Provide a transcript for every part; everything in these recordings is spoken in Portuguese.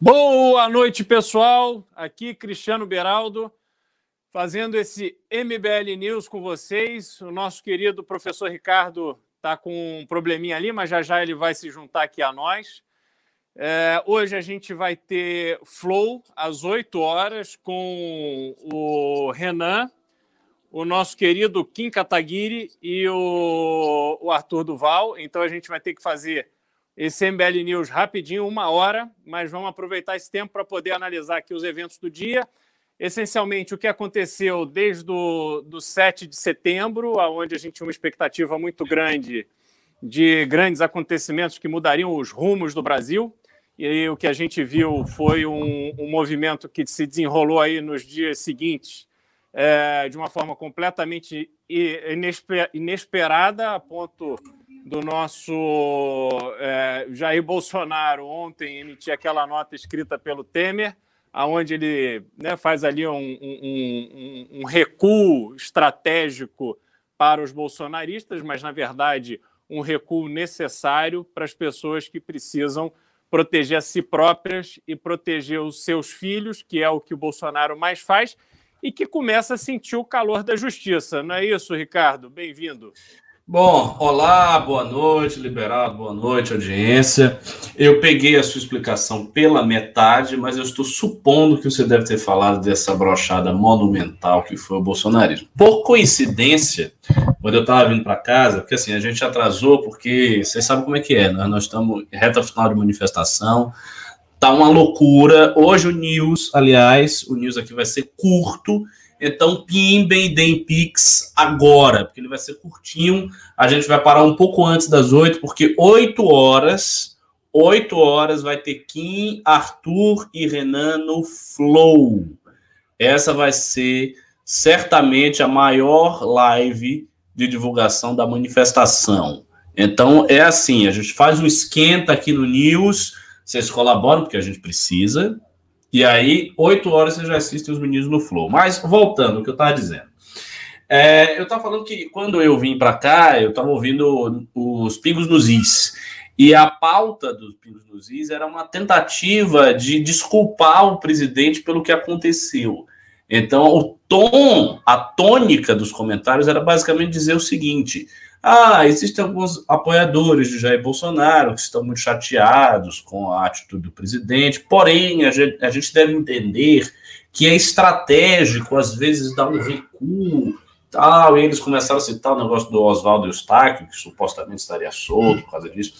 Boa noite, pessoal. Aqui Cristiano Beraldo, fazendo esse MBL News com vocês. O nosso querido professor Ricardo está com um probleminha ali, mas já já ele vai se juntar aqui a nós. É, hoje a gente vai ter Flow às 8 horas com o Renan, o nosso querido Kim Kataguiri e o, o Arthur Duval. Então a gente vai ter que fazer esse MBL News rapidinho, uma hora, mas vamos aproveitar esse tempo para poder analisar aqui os eventos do dia. Essencialmente, o que aconteceu desde o do 7 de setembro, onde a gente tinha uma expectativa muito grande de grandes acontecimentos que mudariam os rumos do Brasil. E o que a gente viu foi um, um movimento que se desenrolou aí nos dias seguintes é, de uma forma completamente inesperada, a ponto do nosso é, Jair Bolsonaro ontem emitir aquela nota escrita pelo Temer, aonde ele né, faz ali um, um, um, um recuo estratégico para os bolsonaristas, mas na verdade um recuo necessário para as pessoas que precisam proteger a si próprias e proteger os seus filhos, que é o que o Bolsonaro mais faz, e que começa a sentir o calor da justiça. Não é isso, Ricardo? Bem-vindo. Bom, olá, boa noite, liberado, boa noite, audiência. Eu peguei a sua explicação pela metade, mas eu estou supondo que você deve ter falado dessa brochada monumental que foi o bolsonarismo. Por coincidência, quando eu estava vindo para casa, porque assim, a gente atrasou, porque vocês sabem como é que é, né? nós estamos reta final de manifestação, tá uma loucura. Hoje o News, aliás, o News aqui vai ser curto, então, pimbem e deem Pix agora, porque ele vai ser curtinho. A gente vai parar um pouco antes das oito, porque oito horas, oito horas vai ter Kim, Arthur e Renan no Flow. Essa vai ser certamente a maior live de divulgação da manifestação. Então, é assim, a gente faz um esquenta aqui no News, vocês colaboram, porque a gente precisa, e aí, oito horas você já assiste os meninos no Flow. Mas, voltando ao que eu estava dizendo. É, eu estava falando que quando eu vim para cá, eu estava ouvindo os Pingos nos Is. E a pauta dos Pingos nos Is era uma tentativa de desculpar o presidente pelo que aconteceu. Então, o tom, a tônica dos comentários era basicamente dizer o seguinte: ah, existem alguns apoiadores de Jair Bolsonaro que estão muito chateados com a atitude do presidente, porém, a gente, a gente deve entender que é estratégico, às vezes, dar um recuo, tal, e eles começaram a citar o negócio do Oswaldo Eustáquio, que supostamente estaria solto por causa disso.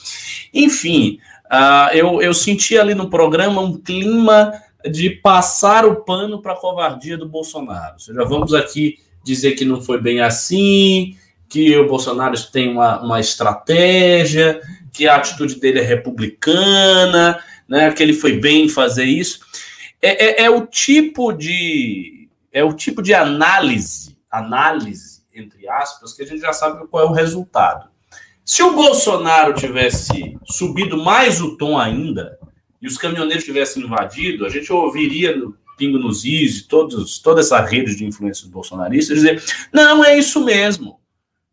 Enfim, uh, eu, eu senti ali no programa um clima de passar o pano para a covardia do Bolsonaro. Ou seja, vamos aqui dizer que não foi bem assim, que o Bolsonaro tem uma, uma estratégia, que a atitude dele é republicana, né, que ele foi bem em fazer isso. É, é, é, o tipo de é o tipo de análise, análise entre aspas, que a gente já sabe qual é o resultado. Se o Bolsonaro tivesse subido mais o tom ainda e os caminhoneiros tivessem invadido, a gente ouviria no Pingo nos Is, todos, toda essa rede de influências bolsonaristas dizer: não, é isso mesmo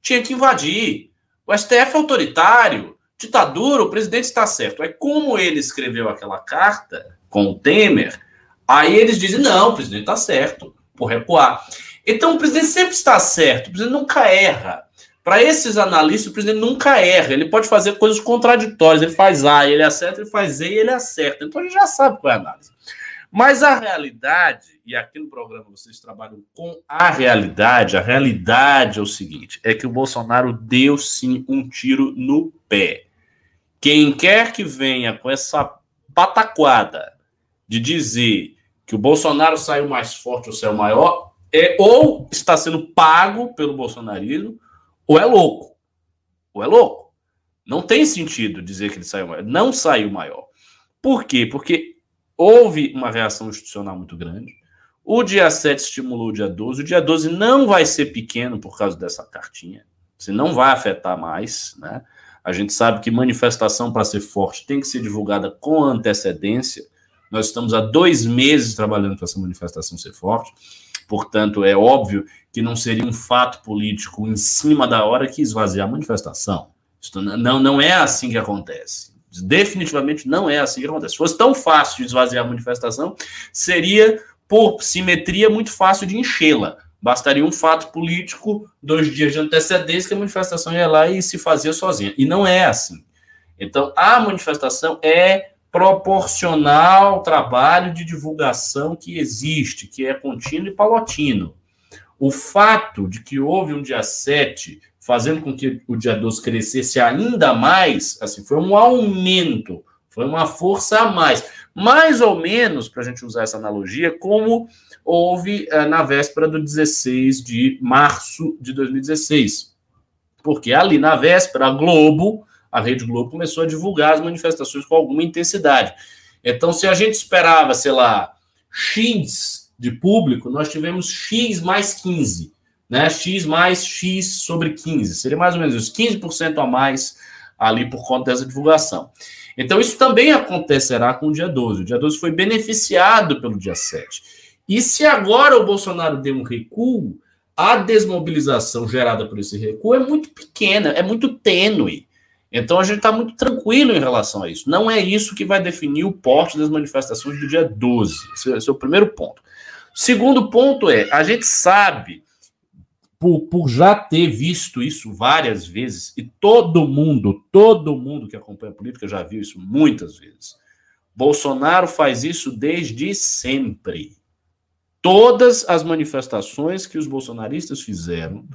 tinha que invadir. O STF é autoritário, ditadura, o presidente está certo. É como ele escreveu aquela carta com o Temer, aí eles dizem: não, o presidente está certo, por recuar. Então o presidente sempre está certo, o presidente nunca erra. Para esses analistas, o presidente nunca erra. Ele pode fazer coisas contraditórias. Ele faz A, ele acerta, ele faz Z e ele acerta. Então a gente já sabe qual é a análise. Mas a realidade, e aqui no programa vocês trabalham com a realidade, a realidade é o seguinte: é que o Bolsonaro deu sim um tiro no pé. Quem quer que venha com essa pataquada de dizer que o Bolsonaro saiu mais forte ou saiu maior, é ou está sendo pago pelo bolsonarismo, ou é louco. Ou é louco. Não tem sentido dizer que ele saiu maior. Não saiu maior. Por quê? Porque houve uma reação institucional muito grande. O dia 7 estimulou o dia 12. O dia 12 não vai ser pequeno por causa dessa cartinha. Você não vai afetar mais, né? A gente sabe que manifestação para ser forte tem que ser divulgada com antecedência. Nós estamos há dois meses trabalhando para essa manifestação ser forte. Portanto, é óbvio que não seria um fato político em cima da hora que esvaziar a manifestação. Isso não, não é assim que acontece. Definitivamente não é assim que acontece. Se fosse tão fácil de esvaziar a manifestação, seria, por simetria, muito fácil de enchê-la. Bastaria um fato político, dois dias de antecedência, que a manifestação ia lá e se fazia sozinha. E não é assim. Então, a manifestação é proporcional ao trabalho de divulgação que existe, que é contínuo e palatino. O fato de que houve um dia 7, fazendo com que o dia 12 crescesse ainda mais, assim, foi um aumento, foi uma força a mais. Mais ou menos, para a gente usar essa analogia, como houve eh, na véspera do 16 de março de 2016. Porque ali na véspera, a Globo, a Rede Globo, começou a divulgar as manifestações com alguma intensidade. Então, se a gente esperava, sei lá, X de público, nós tivemos X mais 15, né? X mais X sobre 15. Seria mais ou menos isso, 15% a mais ali por conta dessa divulgação. Então, isso também acontecerá com o dia 12. O dia 12 foi beneficiado pelo dia 7. E se agora o Bolsonaro deu um recuo, a desmobilização gerada por esse recuo é muito pequena, é muito tênue. Então a gente está muito tranquilo em relação a isso. Não é isso que vai definir o porte das manifestações do dia 12. Esse é o primeiro ponto. Segundo ponto é, a gente sabe, por, por já ter visto isso várias vezes, e todo mundo, todo mundo que acompanha a política já viu isso muitas vezes. Bolsonaro faz isso desde sempre. Todas as manifestações que os bolsonaristas fizeram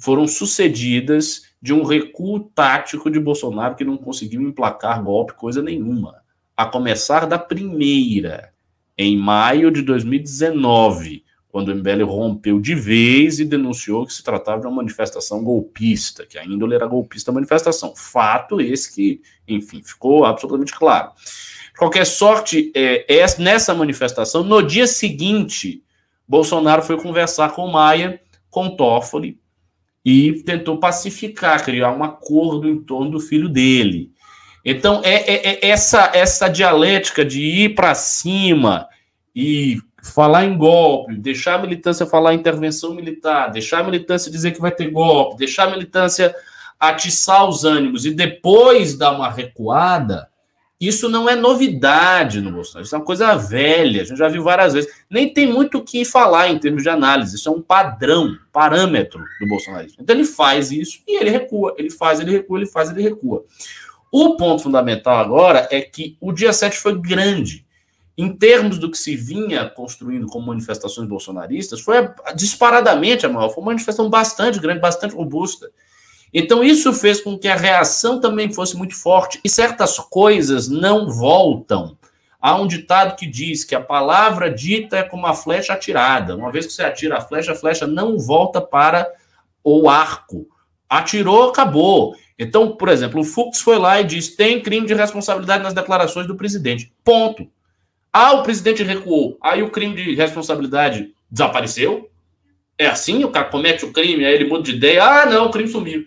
foram sucedidas de um recuo tático de Bolsonaro que não conseguiu emplacar golpe, coisa nenhuma. A começar da primeira, em maio de 2019, quando o MBL rompeu de vez e denunciou que se tratava de uma manifestação golpista, que a índole era golpista manifestação. Fato esse que, enfim, ficou absolutamente claro. De qualquer sorte, é, é, nessa manifestação, no dia seguinte, Bolsonaro foi conversar com Maia, com Toffoli, e tentou pacificar, criar um acordo em torno do filho dele. Então, é, é, é essa, essa dialética de ir para cima e falar em golpe, deixar a militância falar intervenção militar, deixar a militância dizer que vai ter golpe, deixar a militância atiçar os ânimos e depois dar uma recuada, isso não é novidade no Bolsonaro, isso é uma coisa velha, a gente já viu várias vezes. Nem tem muito o que falar em termos de análise, isso é um padrão, parâmetro do bolsonarismo. Então ele faz isso e ele recua, ele faz, ele recua, ele faz, ele recua. O ponto fundamental agora é que o dia 7 foi grande. Em termos do que se vinha construindo como manifestações bolsonaristas, foi disparadamente a maior. Foi uma manifestação bastante grande, bastante robusta. Então, isso fez com que a reação também fosse muito forte. E certas coisas não voltam. Há um ditado que diz que a palavra dita é como a flecha atirada. Uma vez que você atira a flecha, a flecha não volta para o arco. Atirou, acabou. Então, por exemplo, o Fux foi lá e disse: tem crime de responsabilidade nas declarações do presidente. Ponto. Ah, o presidente recuou. Aí o crime de responsabilidade desapareceu? É assim? O cara comete o crime, aí ele muda de ideia. Ah, não, o crime sumiu.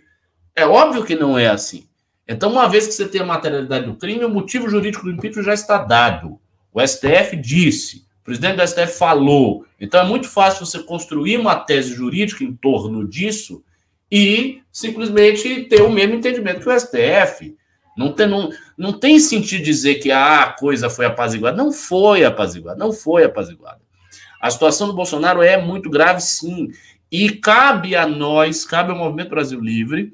É óbvio que não é assim. Então, uma vez que você tem a materialidade do crime, o motivo jurídico do impeachment já está dado. O STF disse, o presidente do STF falou. Então, é muito fácil você construir uma tese jurídica em torno disso e simplesmente ter o mesmo entendimento que o STF. Não tem, não, não tem sentido dizer que ah, a coisa foi apaziguada. Não foi apaziguada, não foi apaziguada. A situação do Bolsonaro é muito grave, sim. E cabe a nós, cabe ao Movimento Brasil Livre,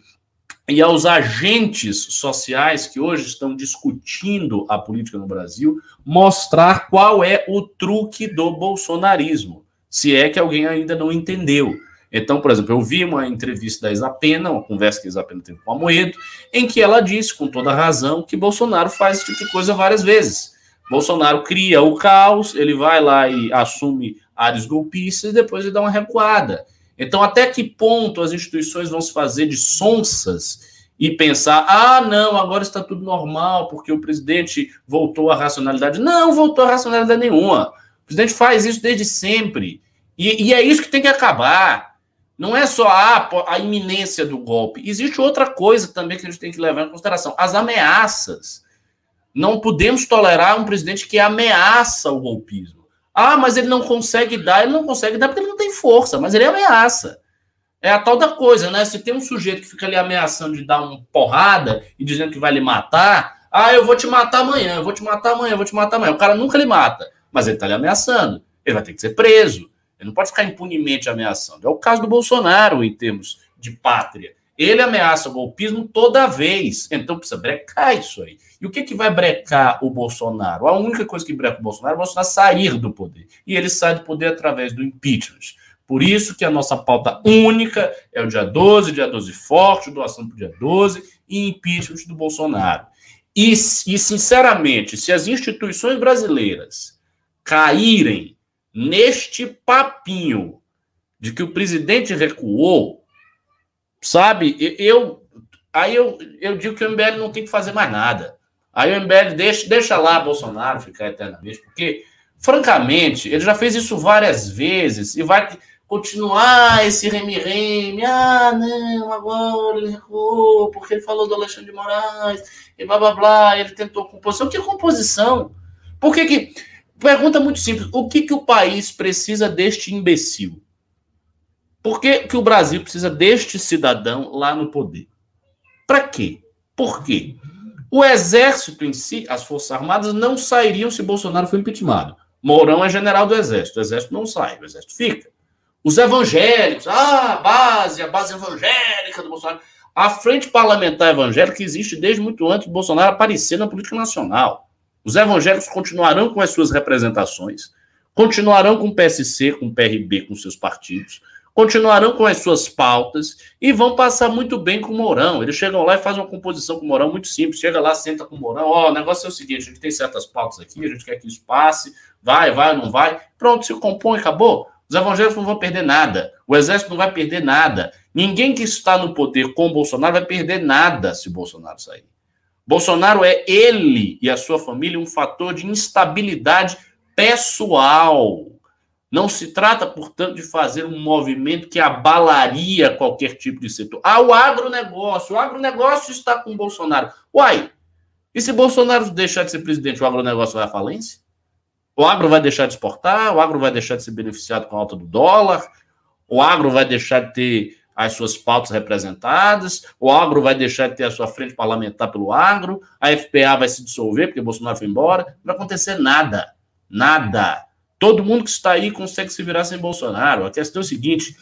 e aos agentes sociais que hoje estão discutindo a política no Brasil mostrar qual é o truque do bolsonarismo, se é que alguém ainda não entendeu. Então, por exemplo, eu vi uma entrevista da Isapena, uma conversa que a Isapena teve com a Moedo, em que ela disse, com toda razão, que Bolsonaro faz esse tipo de coisa várias vezes. Bolsonaro cria o caos, ele vai lá e assume áreas golpistas e depois ele dá uma recuada. Então, até que ponto as instituições vão se fazer de sonsas e pensar: ah, não, agora está tudo normal, porque o presidente voltou à racionalidade? Não, voltou à racionalidade nenhuma. O presidente faz isso desde sempre. E, e é isso que tem que acabar. Não é só a, a iminência do golpe. Existe outra coisa também que a gente tem que levar em consideração: as ameaças. Não podemos tolerar um presidente que ameaça o golpismo. Ah, mas ele não consegue dar, ele não consegue dar porque ele não tem força, mas ele ameaça. É a tal da coisa, né? Se tem um sujeito que fica ali ameaçando de dar uma porrada e dizendo que vai lhe matar, Ah, eu vou te matar amanhã, eu vou te matar amanhã, eu vou te matar amanhã. O cara nunca lhe mata, mas ele está lhe ameaçando. Ele vai ter que ser preso. Ele não pode ficar impunemente ameaçando. É o caso do Bolsonaro em termos de pátria. Ele ameaça o golpismo toda vez. Então precisa brecar isso aí. E o que, que vai brecar o Bolsonaro? A única coisa que breca o Bolsonaro é o Bolsonaro sair do poder. E ele sai do poder através do impeachment. Por isso que a nossa pauta única é o dia 12, dia 12 forte, doação para o dia 12 e impeachment do Bolsonaro. E, e, sinceramente, se as instituições brasileiras caírem neste papinho de que o presidente recuou, sabe, eu aí eu, eu digo que o MBL não tem que fazer mais nada. Aí o MBL deixa, deixa lá Bolsonaro ficar eternamente, porque, francamente, ele já fez isso várias vezes e vai continuar esse reme-reme. Ah, não, agora ele recuou, porque ele falou do Alexandre de Moraes, e blá blá blá, ele tentou composição. Que composição? Por que que. Pergunta muito simples: o que, que o país precisa deste imbecil? Por que, que o Brasil precisa deste cidadão lá no poder? Para quê? Por quê? O exército em si, as Forças Armadas, não sairiam se Bolsonaro for impeachmentado. Mourão é general do exército, o exército não sai, o exército fica. Os evangélicos, ah, a base, a base evangélica do Bolsonaro. A frente parlamentar evangélica existe desde muito antes do Bolsonaro aparecer na política nacional. Os evangélicos continuarão com as suas representações, continuarão com o PSC, com o PRB, com seus partidos, continuarão com as suas pautas e vão passar muito bem com o Mourão. Eles chegam lá e fazem uma composição com o Mourão muito simples. Chega lá, senta com o Mourão. Ó, oh, o negócio é o seguinte: a gente tem certas pautas aqui, a gente quer que isso passe, vai, vai, não vai. Pronto, se compõe, acabou. Os evangélicos não vão perder nada. O exército não vai perder nada. Ninguém que está no poder com Bolsonaro vai perder nada se Bolsonaro sair. Bolsonaro é ele e a sua família um fator de instabilidade pessoal. Não se trata, portanto, de fazer um movimento que abalaria qualquer tipo de setor. Ah, o agronegócio. O agronegócio está com Bolsonaro. Uai, e se Bolsonaro deixar de ser presidente, o agronegócio vai à falência? O agro vai deixar de exportar, o agro vai deixar de ser beneficiado com a alta do dólar, o agro vai deixar de ter as suas pautas representadas, o agro vai deixar de ter a sua frente parlamentar pelo agro, a FPA vai se dissolver porque Bolsonaro foi embora. Não vai acontecer nada. Nada. Todo mundo que está aí consegue se virar sem Bolsonaro. A questão é o seguinte: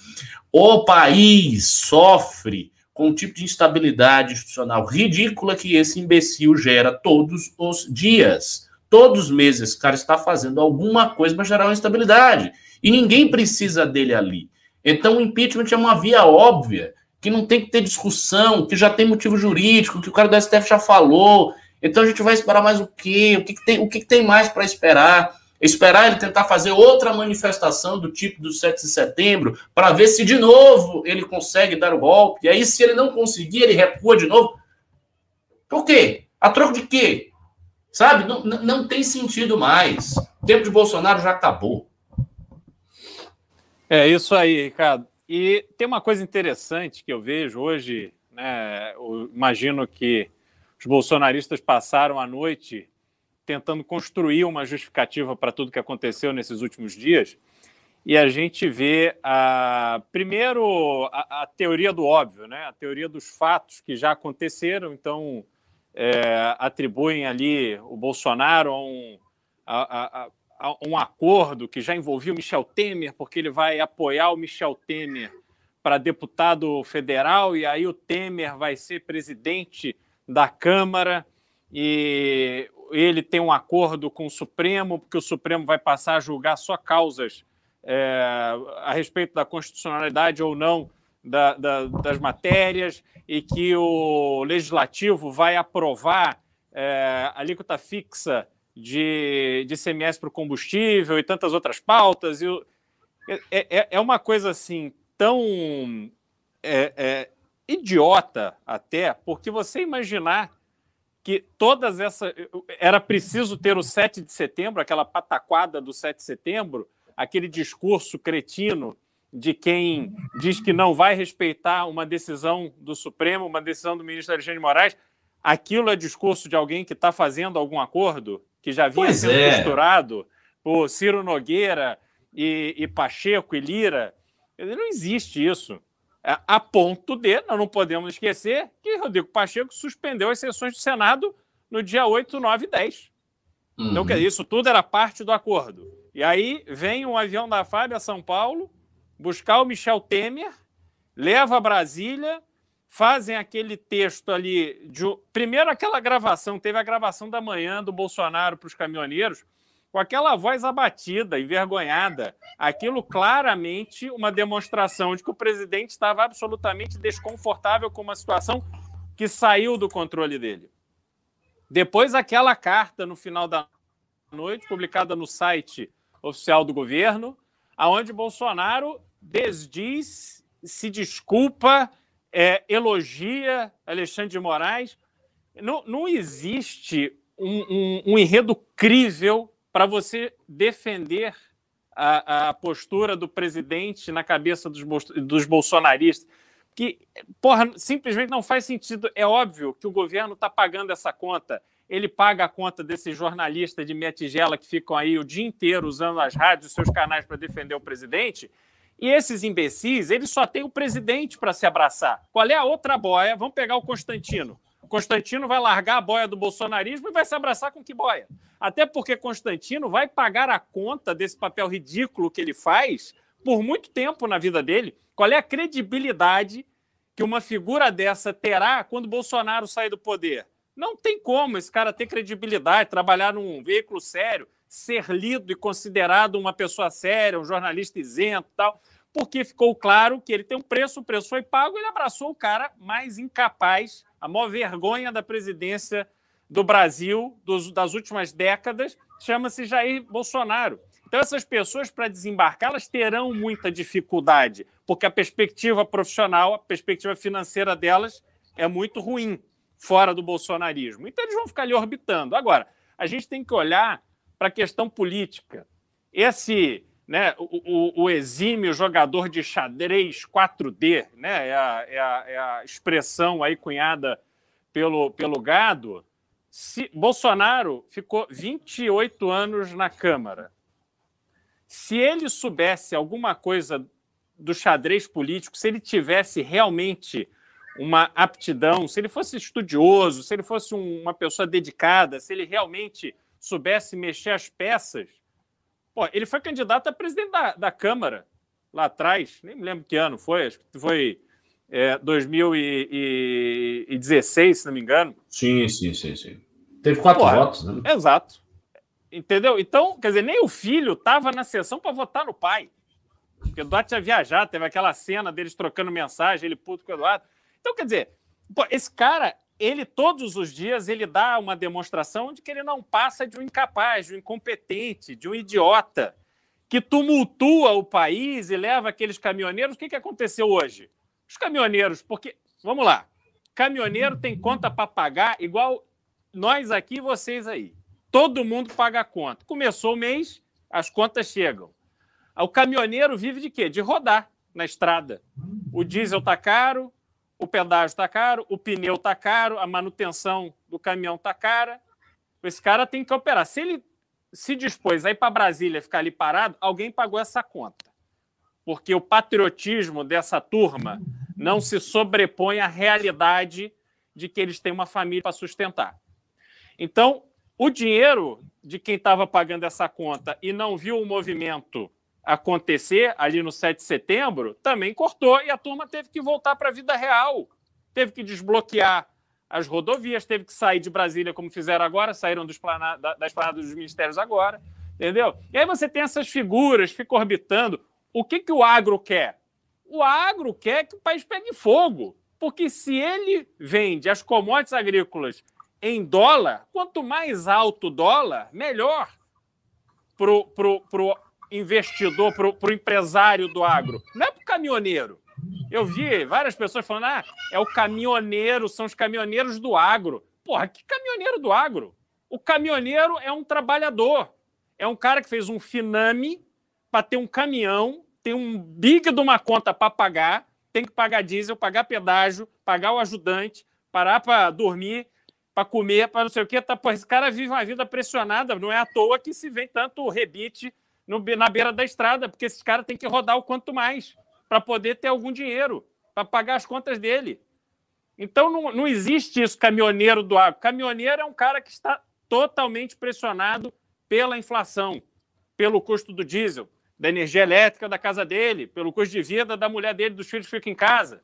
o país sofre com um tipo de instabilidade institucional ridícula que esse imbecil gera todos os dias. Todos os meses esse cara está fazendo alguma coisa para gerar uma instabilidade. E ninguém precisa dele ali. Então o impeachment é uma via óbvia, que não tem que ter discussão, que já tem motivo jurídico, que o cara do STF já falou. Então a gente vai esperar mais o quê? O que, que tem, o que, que tem mais para esperar? Esperar ele tentar fazer outra manifestação do tipo do 7 de setembro, para ver se de novo ele consegue dar o golpe. E aí, se ele não conseguir, ele recua de novo. Por quê? A troco de quê? Sabe? Não, não tem sentido mais. O tempo de Bolsonaro já acabou. É isso aí, Ricardo. E tem uma coisa interessante que eu vejo hoje, né? Eu imagino que os bolsonaristas passaram a noite tentando construir uma justificativa para tudo que aconteceu nesses últimos dias. E a gente vê, a, primeiro, a, a teoria do óbvio, né? a teoria dos fatos que já aconteceram. Então, é, atribuem ali o Bolsonaro a um, a, a, um acordo que já envolvia o Michel Temer, porque ele vai apoiar o Michel Temer para deputado federal, e aí o Temer vai ser presidente da Câmara, e ele tem um acordo com o Supremo, porque o Supremo vai passar a julgar só causas é, a respeito da constitucionalidade ou não da, da, das matérias e que o legislativo vai aprovar é, alíquota fixa de, de CMS para o combustível e tantas outras pautas. E, é, é, é uma coisa assim tão é, é, idiota até, porque você imaginar que todas essas. Era preciso ter o 7 de setembro, aquela pataquada do 7 de setembro, aquele discurso cretino de quem diz que não vai respeitar uma decisão do Supremo, uma decisão do ministro Alexandre de Moraes, aquilo é discurso de alguém que está fazendo algum acordo, que já vinha pois sendo é. costurado por Ciro Nogueira e, e, Pacheco e Lira. Não existe isso. É, a ponto de, nós não podemos esquecer, que Rodrigo Pacheco suspendeu as sessões do Senado no dia 8, 9 e 10. Uhum. Então, quer dizer, isso tudo era parte do acordo. E aí vem um avião da FAB a São Paulo buscar o Michel Temer, leva a Brasília, fazem aquele texto ali. De... Primeiro, aquela gravação, teve a gravação da manhã do Bolsonaro para os caminhoneiros, com aquela voz abatida, envergonhada. Aquilo claramente uma demonstração de que o presidente estava absolutamente desconfortável com uma situação que saiu do controle dele. Depois, aquela carta no final da noite, publicada no site oficial do governo, aonde Bolsonaro desdiz, se desculpa, é, elogia Alexandre de Moraes. Não, não existe um, um, um enredo crível para você defender a, a, postura do presidente na cabeça dos, dos bolsonaristas. Que, porra, simplesmente não faz sentido. É óbvio que o governo está pagando essa conta. Ele paga a conta desses jornalistas de meia tigela que ficam aí o dia inteiro usando as rádios, seus canais para defender o presidente. E esses imbecis, eles só têm o presidente para se abraçar. Qual é a outra boia? Vamos pegar o Constantino. Constantino vai largar a boia do bolsonarismo e vai se abraçar com que boia? Até porque Constantino vai pagar a conta desse papel ridículo que ele faz por muito tempo na vida dele. Qual é a credibilidade que uma figura dessa terá quando Bolsonaro sair do poder? Não tem como esse cara ter credibilidade, trabalhar num veículo sério, ser lido e considerado uma pessoa séria, um jornalista isento tal, porque ficou claro que ele tem um preço, o preço foi pago, ele abraçou o cara mais incapaz a maior vergonha da presidência do Brasil dos, das últimas décadas chama-se Jair Bolsonaro. Então, essas pessoas, para desembarcar, elas terão muita dificuldade, porque a perspectiva profissional, a perspectiva financeira delas é muito ruim, fora do bolsonarismo. Então, eles vão ficar ali orbitando. Agora, a gente tem que olhar para a questão política. Esse, né, o, o, o, exímio jogador de xadrez 4D, né, é a, é a, é a expressão aí cunhada pelo, pelo gado, se, Bolsonaro ficou 28 anos na Câmara. Se ele soubesse alguma coisa do xadrez político, se ele tivesse realmente uma aptidão, se ele fosse estudioso, se ele fosse uma pessoa dedicada, se ele realmente soubesse mexer as peças. Pô, ele foi candidato a presidente da, da Câmara lá atrás, nem me lembro que ano foi, acho que foi é, 2016, se não me engano. Sim, sim, sim, sim. Teve quatro Porra, votos, né? Exato. Entendeu? Então, quer dizer, nem o filho estava na sessão para votar no pai. Porque o Eduardo tinha viajado, teve aquela cena deles trocando mensagem, ele puto com o Eduardo. Então, quer dizer, pô, esse cara ele todos os dias ele dá uma demonstração de que ele não passa de um incapaz, de um incompetente, de um idiota que tumultua o país e leva aqueles caminhoneiros. O que, que aconteceu hoje? Os caminhoneiros, porque vamos lá, caminhoneiro tem conta para pagar igual nós aqui vocês aí. Todo mundo paga a conta. Começou o mês, as contas chegam. O caminhoneiro vive de quê? De rodar na estrada. O diesel tá caro, o pedágio está caro, o pneu está caro, a manutenção do caminhão está cara. Esse cara tem que operar. Se ele se dispôs a ir para Brasília ficar ali parado, alguém pagou essa conta. Porque o patriotismo dessa turma não se sobrepõe à realidade de que eles têm uma família para sustentar. Então, o dinheiro de quem estava pagando essa conta e não viu o movimento acontecer ali no 7 de setembro, também cortou e a turma teve que voltar para a vida real. Teve que desbloquear as rodovias, teve que sair de Brasília, como fizeram agora, saíram dos plana, das planadas dos ministérios agora, entendeu? E aí você tem essas figuras, fica orbitando. O que, que o agro quer? O agro quer que o país pegue fogo, porque se ele vende as commodities agrícolas em dólar, quanto mais alto o dólar, melhor para o investidor, para o empresário do agro, não é para o caminhoneiro. Eu vi várias pessoas falando: ah, é o caminhoneiro, são os caminhoneiros do agro. Porra, que caminhoneiro do agro? O caminhoneiro é um trabalhador, é um cara que fez um finame para ter um caminhão, tem um big de uma conta para pagar, tem que pagar diesel, pagar pedágio, pagar o ajudante, parar para dormir, para comer, para não sei o quê. Tá, pô, esse cara vive uma vida pressionada, não é à toa que se vê tanto rebite no, na beira da estrada, porque esses caras têm que rodar o quanto mais para poder ter algum dinheiro para pagar as contas dele. Então não, não existe isso, caminhoneiro do agro. Caminhoneiro é um cara que está totalmente pressionado pela inflação, pelo custo do diesel, da energia elétrica da casa dele, pelo custo de vida da mulher dele, dos filhos que ficam em casa.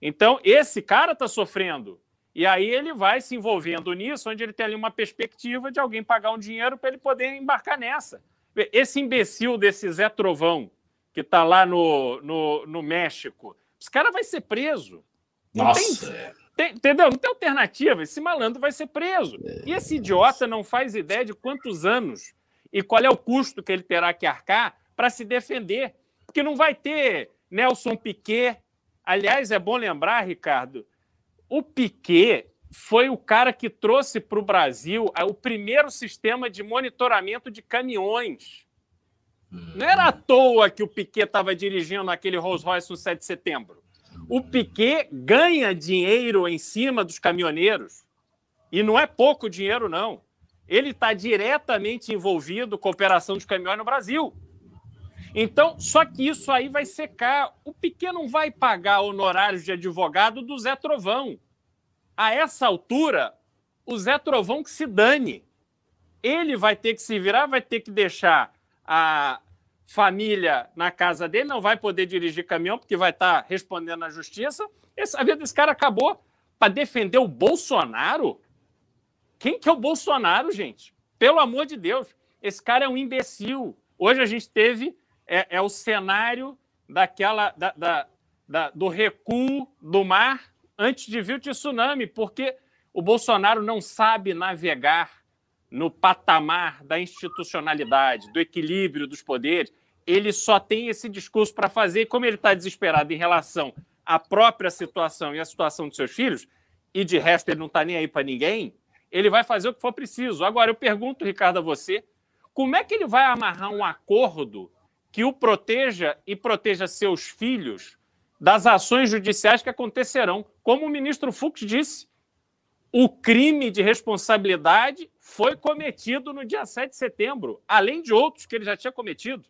Então, esse cara está sofrendo. E aí ele vai se envolvendo nisso, onde ele tem ali uma perspectiva de alguém pagar um dinheiro para ele poder embarcar nessa. Esse imbecil desse Zé Trovão, que está lá no, no, no, México, esse cara vai ser preso. Não Nossa. Tem, é. tem, entendeu? Não tem alternativa. Esse malandro vai ser preso. É, e esse idiota não faz ideia de quantos anos e qual é o custo que ele terá que arcar para se defender. Porque não vai ter Nelson Piquet. Aliás, é bom lembrar, Ricardo, o Piquet foi o cara que trouxe para o Brasil o primeiro sistema de monitoramento de caminhões. Não era à toa que o Piquet estava dirigindo aquele Rolls Royce no 7 de setembro. O Piquet ganha dinheiro em cima dos caminhoneiros. E não é pouco dinheiro, não. Ele está diretamente envolvido com a operação dos caminhões no Brasil. Então, só que isso aí vai secar. O Piquet não vai pagar honorários de advogado do Zé Trovão. A essa altura, o Zé Trovão que se dane. Ele vai ter que se virar, vai ter que deixar a família na casa dele, não vai poder dirigir caminhão porque vai estar respondendo na justiça. Esse, a vida desse cara acabou para defender o Bolsonaro. Quem que é o Bolsonaro, gente? Pelo amor de Deus, esse cara é um imbecil. Hoje a gente teve é, é o cenário daquela da, da, da, do recuo do mar antes de vir o tsunami, porque o Bolsonaro não sabe navegar no patamar da institucionalidade, do equilíbrio dos poderes. Ele só tem esse discurso para fazer, e como ele está desesperado em relação à própria situação e à situação dos seus filhos, e de resto ele não está nem aí para ninguém, ele vai fazer o que for preciso. Agora, eu pergunto, Ricardo, a você, como é que ele vai amarrar um acordo que o proteja e proteja seus filhos das ações judiciais que acontecerão. Como o ministro Fux disse, o crime de responsabilidade foi cometido no dia 7 de setembro, além de outros que ele já tinha cometido.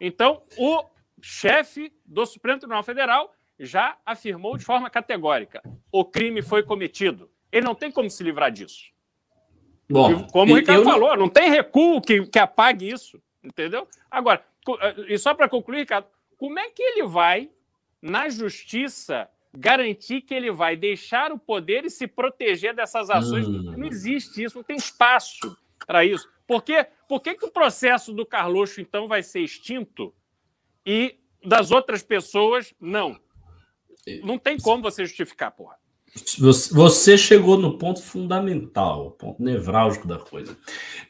Então, o chefe do Supremo Tribunal Federal já afirmou de forma categórica: o crime foi cometido. Ele não tem como se livrar disso. Bom, como o Ricardo falou, não tem recuo que, que apague isso, entendeu? Agora, e só para concluir, Ricardo, como é que ele vai, na justiça, garantir que ele vai deixar o poder e se proteger dessas ações? Hum. Não existe isso, não tem espaço para isso. Por, quê? Por que, que o processo do Carluxo, então, vai ser extinto e das outras pessoas, não? Não tem como você justificar, porra. Você chegou no ponto fundamental, ponto nevrálgico da coisa.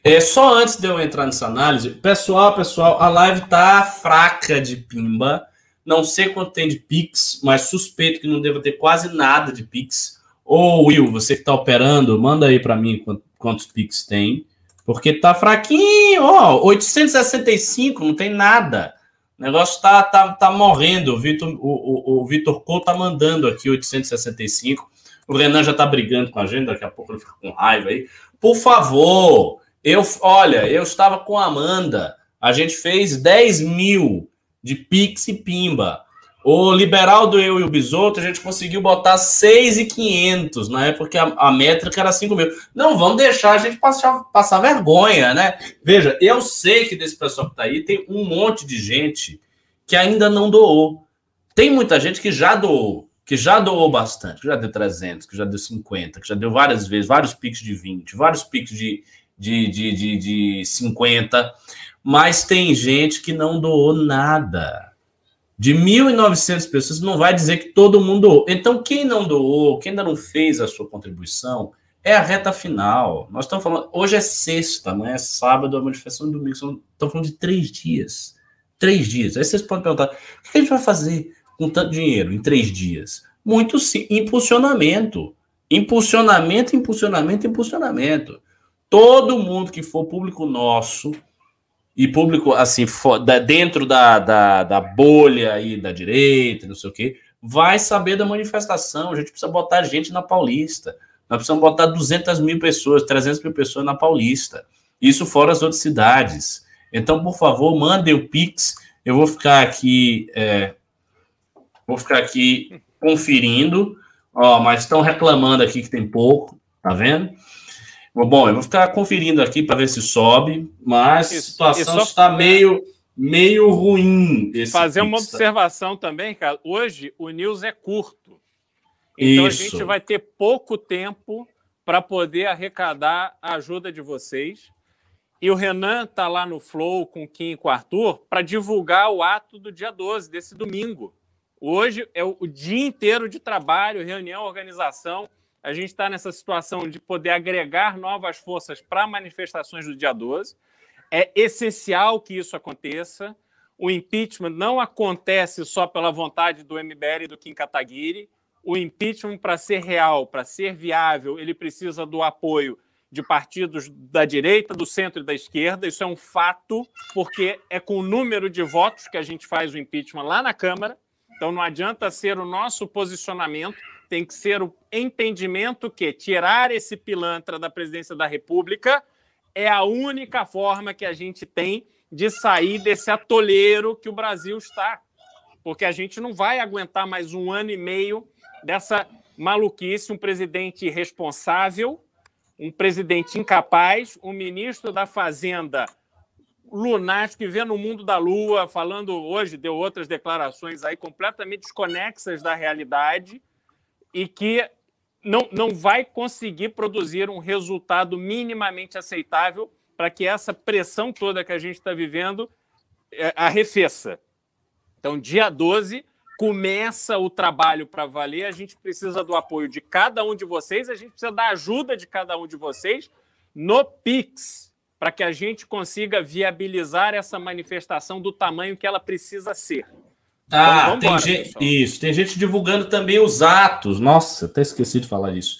É só antes de eu entrar nessa análise, pessoal, pessoal, a live tá fraca de pimba. Não sei quanto tem de Pix, mas suspeito que não deva ter quase nada de Pix. Ô Will, você que tá operando, manda aí para mim quantos Pix tem, porque tá fraquinho, ó, 865, não tem nada. O negócio tá, tá, tá morrendo. O Vitor o, o, o Vitor Cole tá mandando aqui 865. O Renan já está brigando com a gente, daqui a pouco ele fica com raiva aí. Por favor, eu, olha, eu estava com a Amanda, a gente fez 10 mil de Pix e Pimba. O Liberaldo, eu e o Bisoto, a gente conseguiu botar 6,500 na época que a, a métrica era 5 mil. Não vamos deixar a gente passar, passar vergonha, né? Veja, eu sei que desse pessoal que tá aí tem um monte de gente que ainda não doou. Tem muita gente que já doou que já doou bastante, que já deu 300, que já deu 50, que já deu várias vezes, vários picos de 20, vários picos de, de, de, de, de 50, mas tem gente que não doou nada. De 1.900 pessoas, não vai dizer que todo mundo doou. Então, quem não doou, quem ainda não fez a sua contribuição, é a reta final. Nós estamos falando, hoje é sexta, não é sábado, a manifestação domingo. Estamos falando de três dias. Três dias. Aí vocês podem perguntar: o que a gente vai fazer? com tanto dinheiro em três dias? Muito sim, impulsionamento. Impulsionamento, impulsionamento, impulsionamento. Todo mundo que for público nosso e público assim dentro da, da, da bolha aí da direita, não sei o quê, vai saber da manifestação. A gente precisa botar gente na Paulista. Nós precisamos botar 200 mil pessoas, 300 mil pessoas na Paulista. Isso fora as outras cidades. Então, por favor, mandem o Pix. Eu vou ficar aqui é, Vou ficar aqui conferindo. Ó, mas estão reclamando aqui que tem pouco, tá vendo? Bom, eu vou ficar conferindo aqui para ver se sobe, mas a situação só... está meio, meio ruim. Fazer uma observação também, cara. Hoje o news é curto. Então Isso. a gente vai ter pouco tempo para poder arrecadar a ajuda de vocês. E o Renan está lá no Flow com o Kim e com o Arthur para divulgar o ato do dia 12, desse domingo. Hoje é o dia inteiro de trabalho, reunião, organização. A gente está nessa situação de poder agregar novas forças para manifestações do dia 12. É essencial que isso aconteça. O impeachment não acontece só pela vontade do MBL e do Kim Kataguiri. O impeachment, para ser real, para ser viável, ele precisa do apoio de partidos da direita, do centro e da esquerda. Isso é um fato, porque é com o número de votos que a gente faz o impeachment lá na Câmara. Então não adianta ser o nosso posicionamento, tem que ser o entendimento que tirar esse pilantra da presidência da República é a única forma que a gente tem de sair desse atoleiro que o Brasil está. Porque a gente não vai aguentar mais um ano e meio dessa maluquice, um presidente irresponsável, um presidente incapaz, um ministro da Fazenda lunático que vê no mundo da lua, falando hoje, deu outras declarações aí completamente desconexas da realidade e que não, não vai conseguir produzir um resultado minimamente aceitável para que essa pressão toda que a gente está vivendo é, arrefeça. Então, dia 12, começa o trabalho para valer, a gente precisa do apoio de cada um de vocês, a gente precisa da ajuda de cada um de vocês no Pix, para que a gente consiga viabilizar essa manifestação do tamanho que ela precisa ser. Ah, então, tem gente, isso. Tem gente divulgando também os atos. Nossa, até esqueci de falar isso.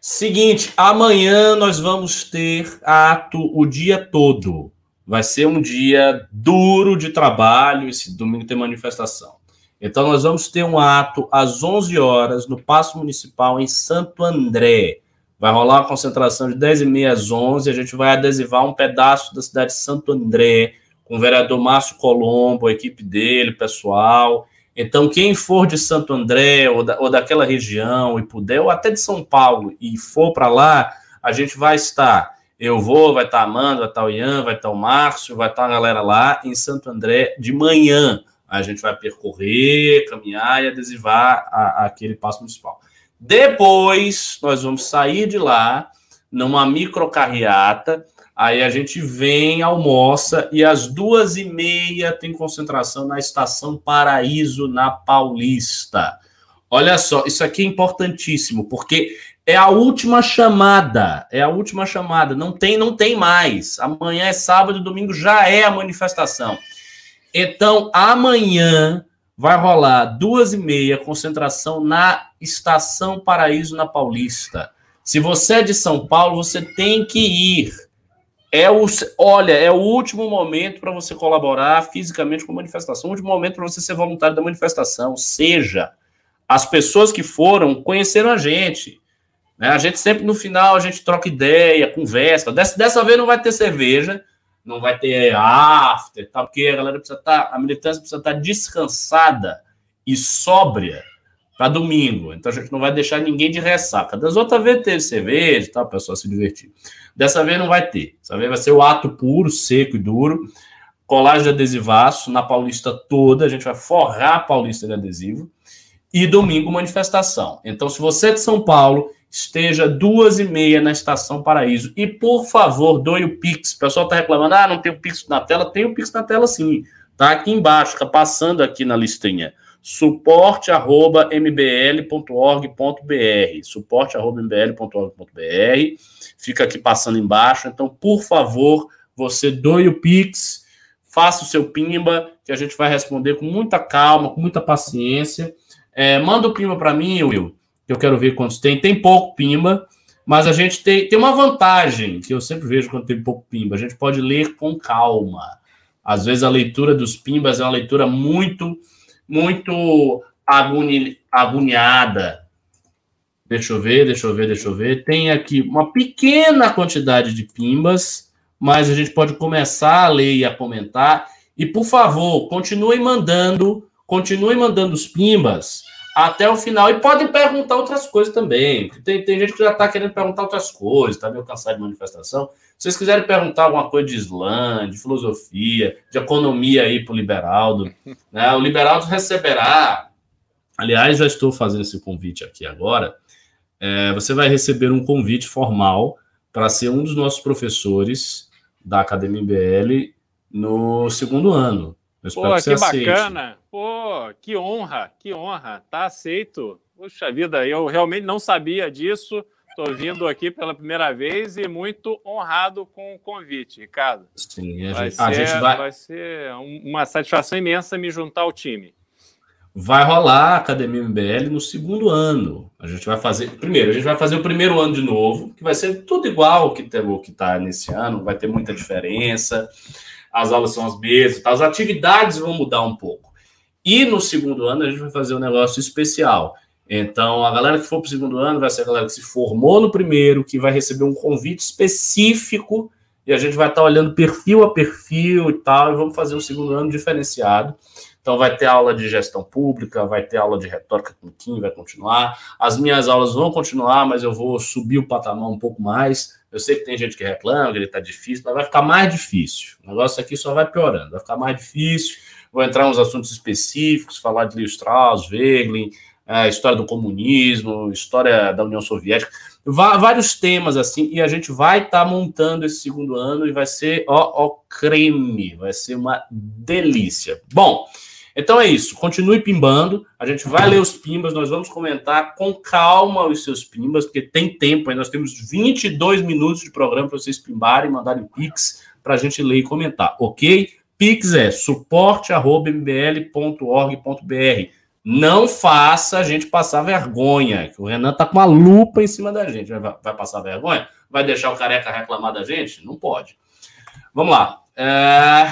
Seguinte, amanhã nós vamos ter ato o dia todo. Vai ser um dia duro de trabalho. Esse domingo tem manifestação. Então, nós vamos ter um ato às 11 horas no Paço Municipal em Santo André. Vai rolar uma concentração de 10 e meia às 11. A gente vai adesivar um pedaço da cidade de Santo André com o vereador Márcio Colombo, a equipe dele, pessoal. Então, quem for de Santo André ou, da, ou daquela região e puder, ou até de São Paulo, e for para lá, a gente vai estar. Eu vou, vai estar a Amanda, vai estar o Ian, vai estar o Márcio, vai estar a galera lá em Santo André de manhã a gente vai percorrer, caminhar e adesivar a, a aquele passo municipal. Depois, nós vamos sair de lá numa microcarreata, aí a gente vem, almoça, e às duas e meia tem concentração na Estação Paraíso, na Paulista. Olha só, isso aqui é importantíssimo, porque é a última chamada, é a última chamada, não tem, não tem mais. Amanhã é sábado, domingo já é a manifestação. Então, amanhã vai rolar duas e meia concentração na Estação Paraíso na Paulista. Se você é de São Paulo, você tem que ir. É o, olha, é o último momento para você colaborar fisicamente com a manifestação, o último momento para você ser voluntário da manifestação. Seja, as pessoas que foram conheceram a gente. Né? A gente sempre no final a gente troca ideia, conversa. Dessa, dessa vez não vai ter cerveja, não vai ter after, tá? porque a galera precisa estar, tá, a militância precisa estar tá descansada e sóbria para domingo. Então a gente não vai deixar ninguém de ressaca. Das outras vezes teve cerveja, tá? O pessoal se divertir. Dessa vez não vai ter. Dessa vez vai ser o ato puro, seco e duro. Colagem de adesivaço na Paulista toda. A gente vai forrar a Paulista de adesivo. E domingo, manifestação. Então, se você é de São Paulo esteja duas e meia na Estação Paraíso. E, por favor, doe o Pix. O pessoal está reclamando, ah, não tem o Pix na tela. Tem o Pix na tela, sim. Tá aqui embaixo, está passando aqui na listinha. suporte.mbl.org.br suporte.mbl.org.br Fica aqui passando embaixo. Então, por favor, você doe o Pix, faça o seu pimba, que a gente vai responder com muita calma, com muita paciência. É, manda o pimba para mim, Will eu quero ver quantos tem. Tem pouco pimba, mas a gente tem, tem uma vantagem que eu sempre vejo quando tem pouco pimba. A gente pode ler com calma. Às vezes a leitura dos pimbas é uma leitura muito, muito agoni, agoniada. Deixa eu ver, deixa eu ver, deixa eu ver. Tem aqui uma pequena quantidade de pimbas, mas a gente pode começar a ler e a comentar. E por favor, continue mandando, continue mandando os pimbas até o final. E podem perguntar outras coisas também. Tem, tem gente que já está querendo perguntar outras coisas, está meio cansado de manifestação. Se vocês quiserem perguntar alguma coisa de Islã, de filosofia, de economia aí para o Liberaldo, né? o Liberaldo receberá. Aliás, já estou fazendo esse convite aqui agora. É, você vai receber um convite formal para ser um dos nossos professores da Academia IBL no segundo ano. Eu Pô, que, que bacana! Pô, que honra, que honra! Tá aceito. Puxa vida, eu realmente não sabia disso. Estou vindo aqui pela primeira vez e muito honrado com o convite, Ricardo. Sim, a vai, gente, ser, a gente vai... vai ser uma satisfação imensa me juntar ao time. Vai rolar a Academia MBL no segundo ano. A gente vai fazer. Primeiro, a gente vai fazer o primeiro ano de novo, que vai ser tudo igual que o que está nesse ano, vai ter muita diferença. As aulas são as mesmas, tá? as atividades vão mudar um pouco. E no segundo ano a gente vai fazer um negócio especial. Então, a galera que for para o segundo ano vai ser a galera que se formou no primeiro, que vai receber um convite específico, e a gente vai estar tá olhando perfil a perfil e tal, e vamos fazer um segundo ano diferenciado. Então vai ter aula de gestão pública, vai ter aula de retórica com o Kim, vai continuar. As minhas aulas vão continuar, mas eu vou subir o patamar um pouco mais. Eu sei que tem gente que reclama, que ele está difícil, mas vai ficar mais difícil. O negócio aqui só vai piorando, vai ficar mais difícil. Vou entrar nos assuntos específicos, falar de Leo Strauss, Wegelin, a história do comunismo, história da União Soviética, vários temas assim, e a gente vai estar tá montando esse segundo ano e vai ser ó, ó creme, vai ser uma delícia. Bom, então é isso. Continue pimbando. A gente vai ler os pimbas. Nós vamos comentar com calma os seus pimbas, porque tem tempo aí. Nós temos 22 minutos de programa para vocês pimbarem, mandarem pix para a gente ler e comentar, ok? Pix é suporte.mbl.org.br. Não faça a gente passar vergonha. o Renan tá com uma lupa em cima da gente. Vai, vai passar vergonha? Vai deixar o careca reclamar da gente? Não pode. Vamos lá. É...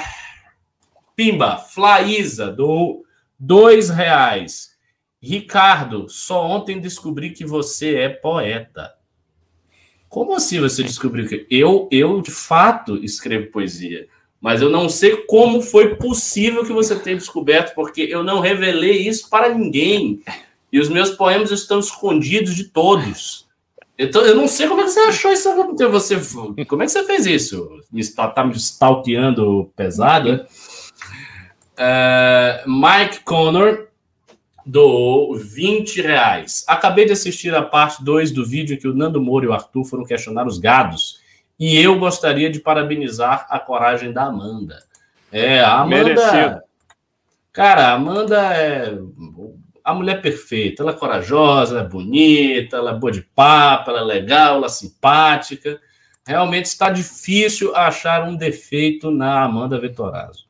Pimba, Flaísa, do dois reais. Ricardo, só ontem descobri que você é poeta. Como assim você descobriu que eu, eu de fato escrevo poesia? Mas eu não sei como foi possível que você tenha descoberto, porque eu não revelei isso para ninguém. E os meus poemas estão escondidos de todos. Então, eu não sei como é que você achou isso. Você, como é que você fez isso? Está tá me stalkeando pesado? Né? Uh, Mike Connor doou 20 reais. Acabei de assistir a parte 2 do vídeo que o Nando Moura e o Arthur foram questionar os gados. E eu gostaria de parabenizar a coragem da Amanda. É, a Amanda. Merecido. Cara, a Amanda é a mulher perfeita. Ela é corajosa, ela é bonita, ela é boa de papo, ela é legal, ela é simpática. Realmente está difícil achar um defeito na Amanda Vetorazzo.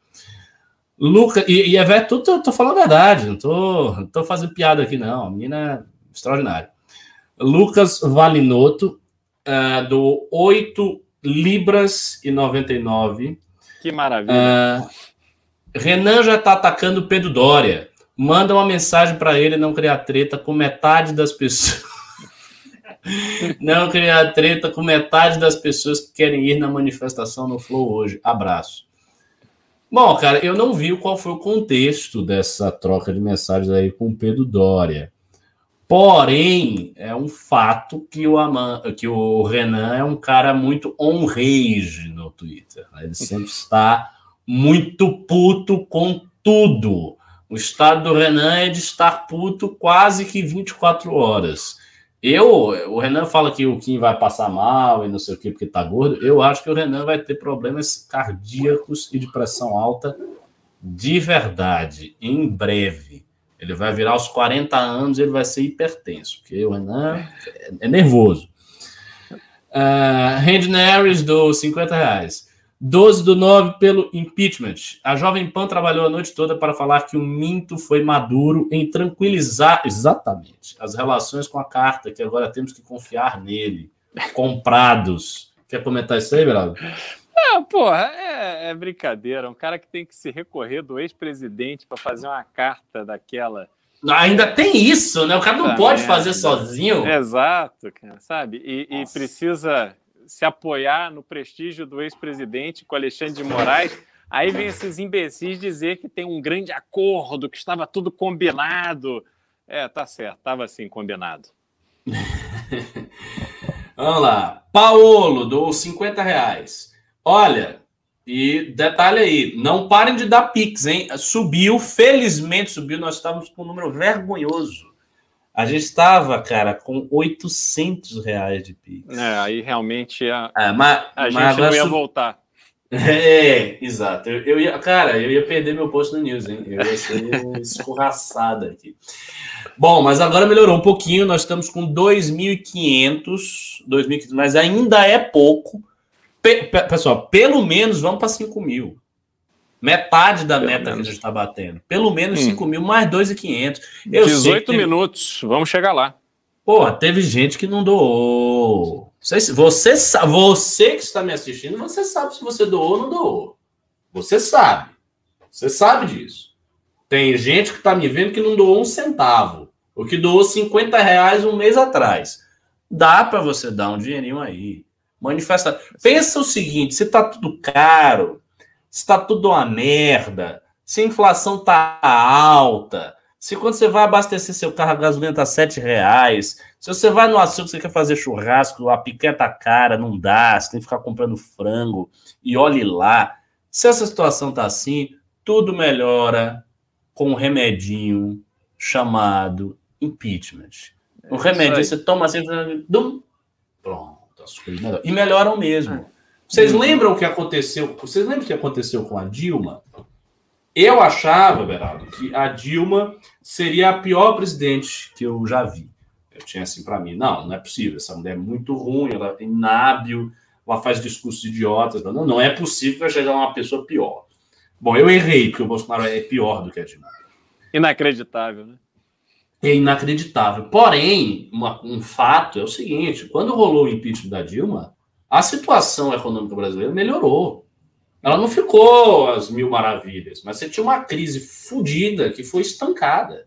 Luca, e, e é tô, tô, tô, falando a verdade, não tô, tô fazendo piada aqui, não. A menina é extraordinária. Lucas Valinotto, uh, do 8 Libras e 99. Que maravilha. Uh, Renan já tá atacando Pedro Dória. Manda uma mensagem para ele não criar treta com metade das pessoas. não criar treta com metade das pessoas que querem ir na manifestação no Flow hoje. Abraço. Bom, cara, eu não vi qual foi o contexto dessa troca de mensagens aí com o Pedro Dória. Porém, é um fato que o, Aman, que o Renan é um cara muito on-rage no Twitter. Né? Ele sempre está muito puto com tudo. O estado do Renan é de estar puto quase que 24 horas. Eu, o Renan fala que o Kim vai passar mal e não sei o que porque tá gordo. Eu acho que o Renan vai ter problemas cardíacos e de pressão alta de verdade, em breve. Ele vai virar aos 40 anos, ele vai ser hipertenso, porque o Renan é nervoso. Uh, Neres do 50 reais. 12 do 9 pelo impeachment. A Jovem Pan trabalhou a noite toda para falar que o Minto foi maduro em tranquilizar exatamente as relações com a carta, que agora temos que confiar nele. Comprados. Quer comentar isso aí, Beraldo? Ah, porra, é, é, brincadeira. Um cara que tem que se recorrer do ex-presidente para fazer uma carta daquela. Ainda tem isso, né? O cara não pode fazer sozinho. Exato, cara, sabe? E, e precisa se apoiar no prestígio do ex-presidente com Alexandre de Moraes. Aí vem esses imbecis dizer que tem um grande acordo, que estava tudo combinado. É, tá certo, tava assim combinado. Vamos lá. Paolo, dou 50 reais. Olha, e detalhe aí, não parem de dar Pix, hein? Subiu, felizmente subiu, nós estávamos com um número vergonhoso. A gente estava, cara, com 800 reais de Pix. É, aí realmente a, é, mas, a gente mas não ia sub... voltar. É, exato. Eu, eu, ia, cara, eu ia perder meu posto no News, hein? Eu ia ser escorraçado aqui. Bom, mas agora melhorou um pouquinho. Nós estamos com 2.500, 2.500, mas ainda é pouco. Pe, pe, pessoal, pelo menos vamos para 5 mil. Metade da pelo meta menos. que a gente está batendo. Pelo menos hum. 5 mil, mais 2.500. 18 teve... minutos, vamos chegar lá. Pô, teve gente que não doou. Você, você, você que está me assistindo, você sabe se você doou ou não doou. Você sabe. Você sabe disso. Tem gente que está me vendo que não doou um centavo. O que doou 50 reais um mês atrás. Dá para você dar um dinheirinho aí. Manifesta. Pensa o seguinte: se tá tudo caro, se tá tudo uma merda, se a inflação tá alta, se quando você vai abastecer seu carro, a gasolina tá 7 reais. Se você vai no açougue, você quer fazer churrasco, a piqueta tá cara, não dá, você tem que ficar comprando frango. E olhe lá. Se essa situação tá assim, tudo melhora com um remedinho chamado impeachment. O é remédio você toma assim, dum, pronto, as coisas melhoram. E melhoram mesmo. Vocês lembram o que aconteceu? Vocês lembram o que aconteceu com a Dilma? Eu achava, Beraldo, que a Dilma seria a pior presidente que eu já vi. Eu tinha assim para mim, não, não é possível. Essa mulher é muito ruim, ela é inábil, ela faz discursos idiotas. Não, não é possível que chegar uma pessoa pior. Bom, eu errei, porque o Bolsonaro é pior do que a Dilma. Inacreditável, né? É inacreditável. Porém, uma, um fato é o seguinte: quando rolou o impeachment da Dilma, a situação econômica brasileira melhorou. Ela não ficou às mil maravilhas, mas você tinha uma crise fodida que foi estancada.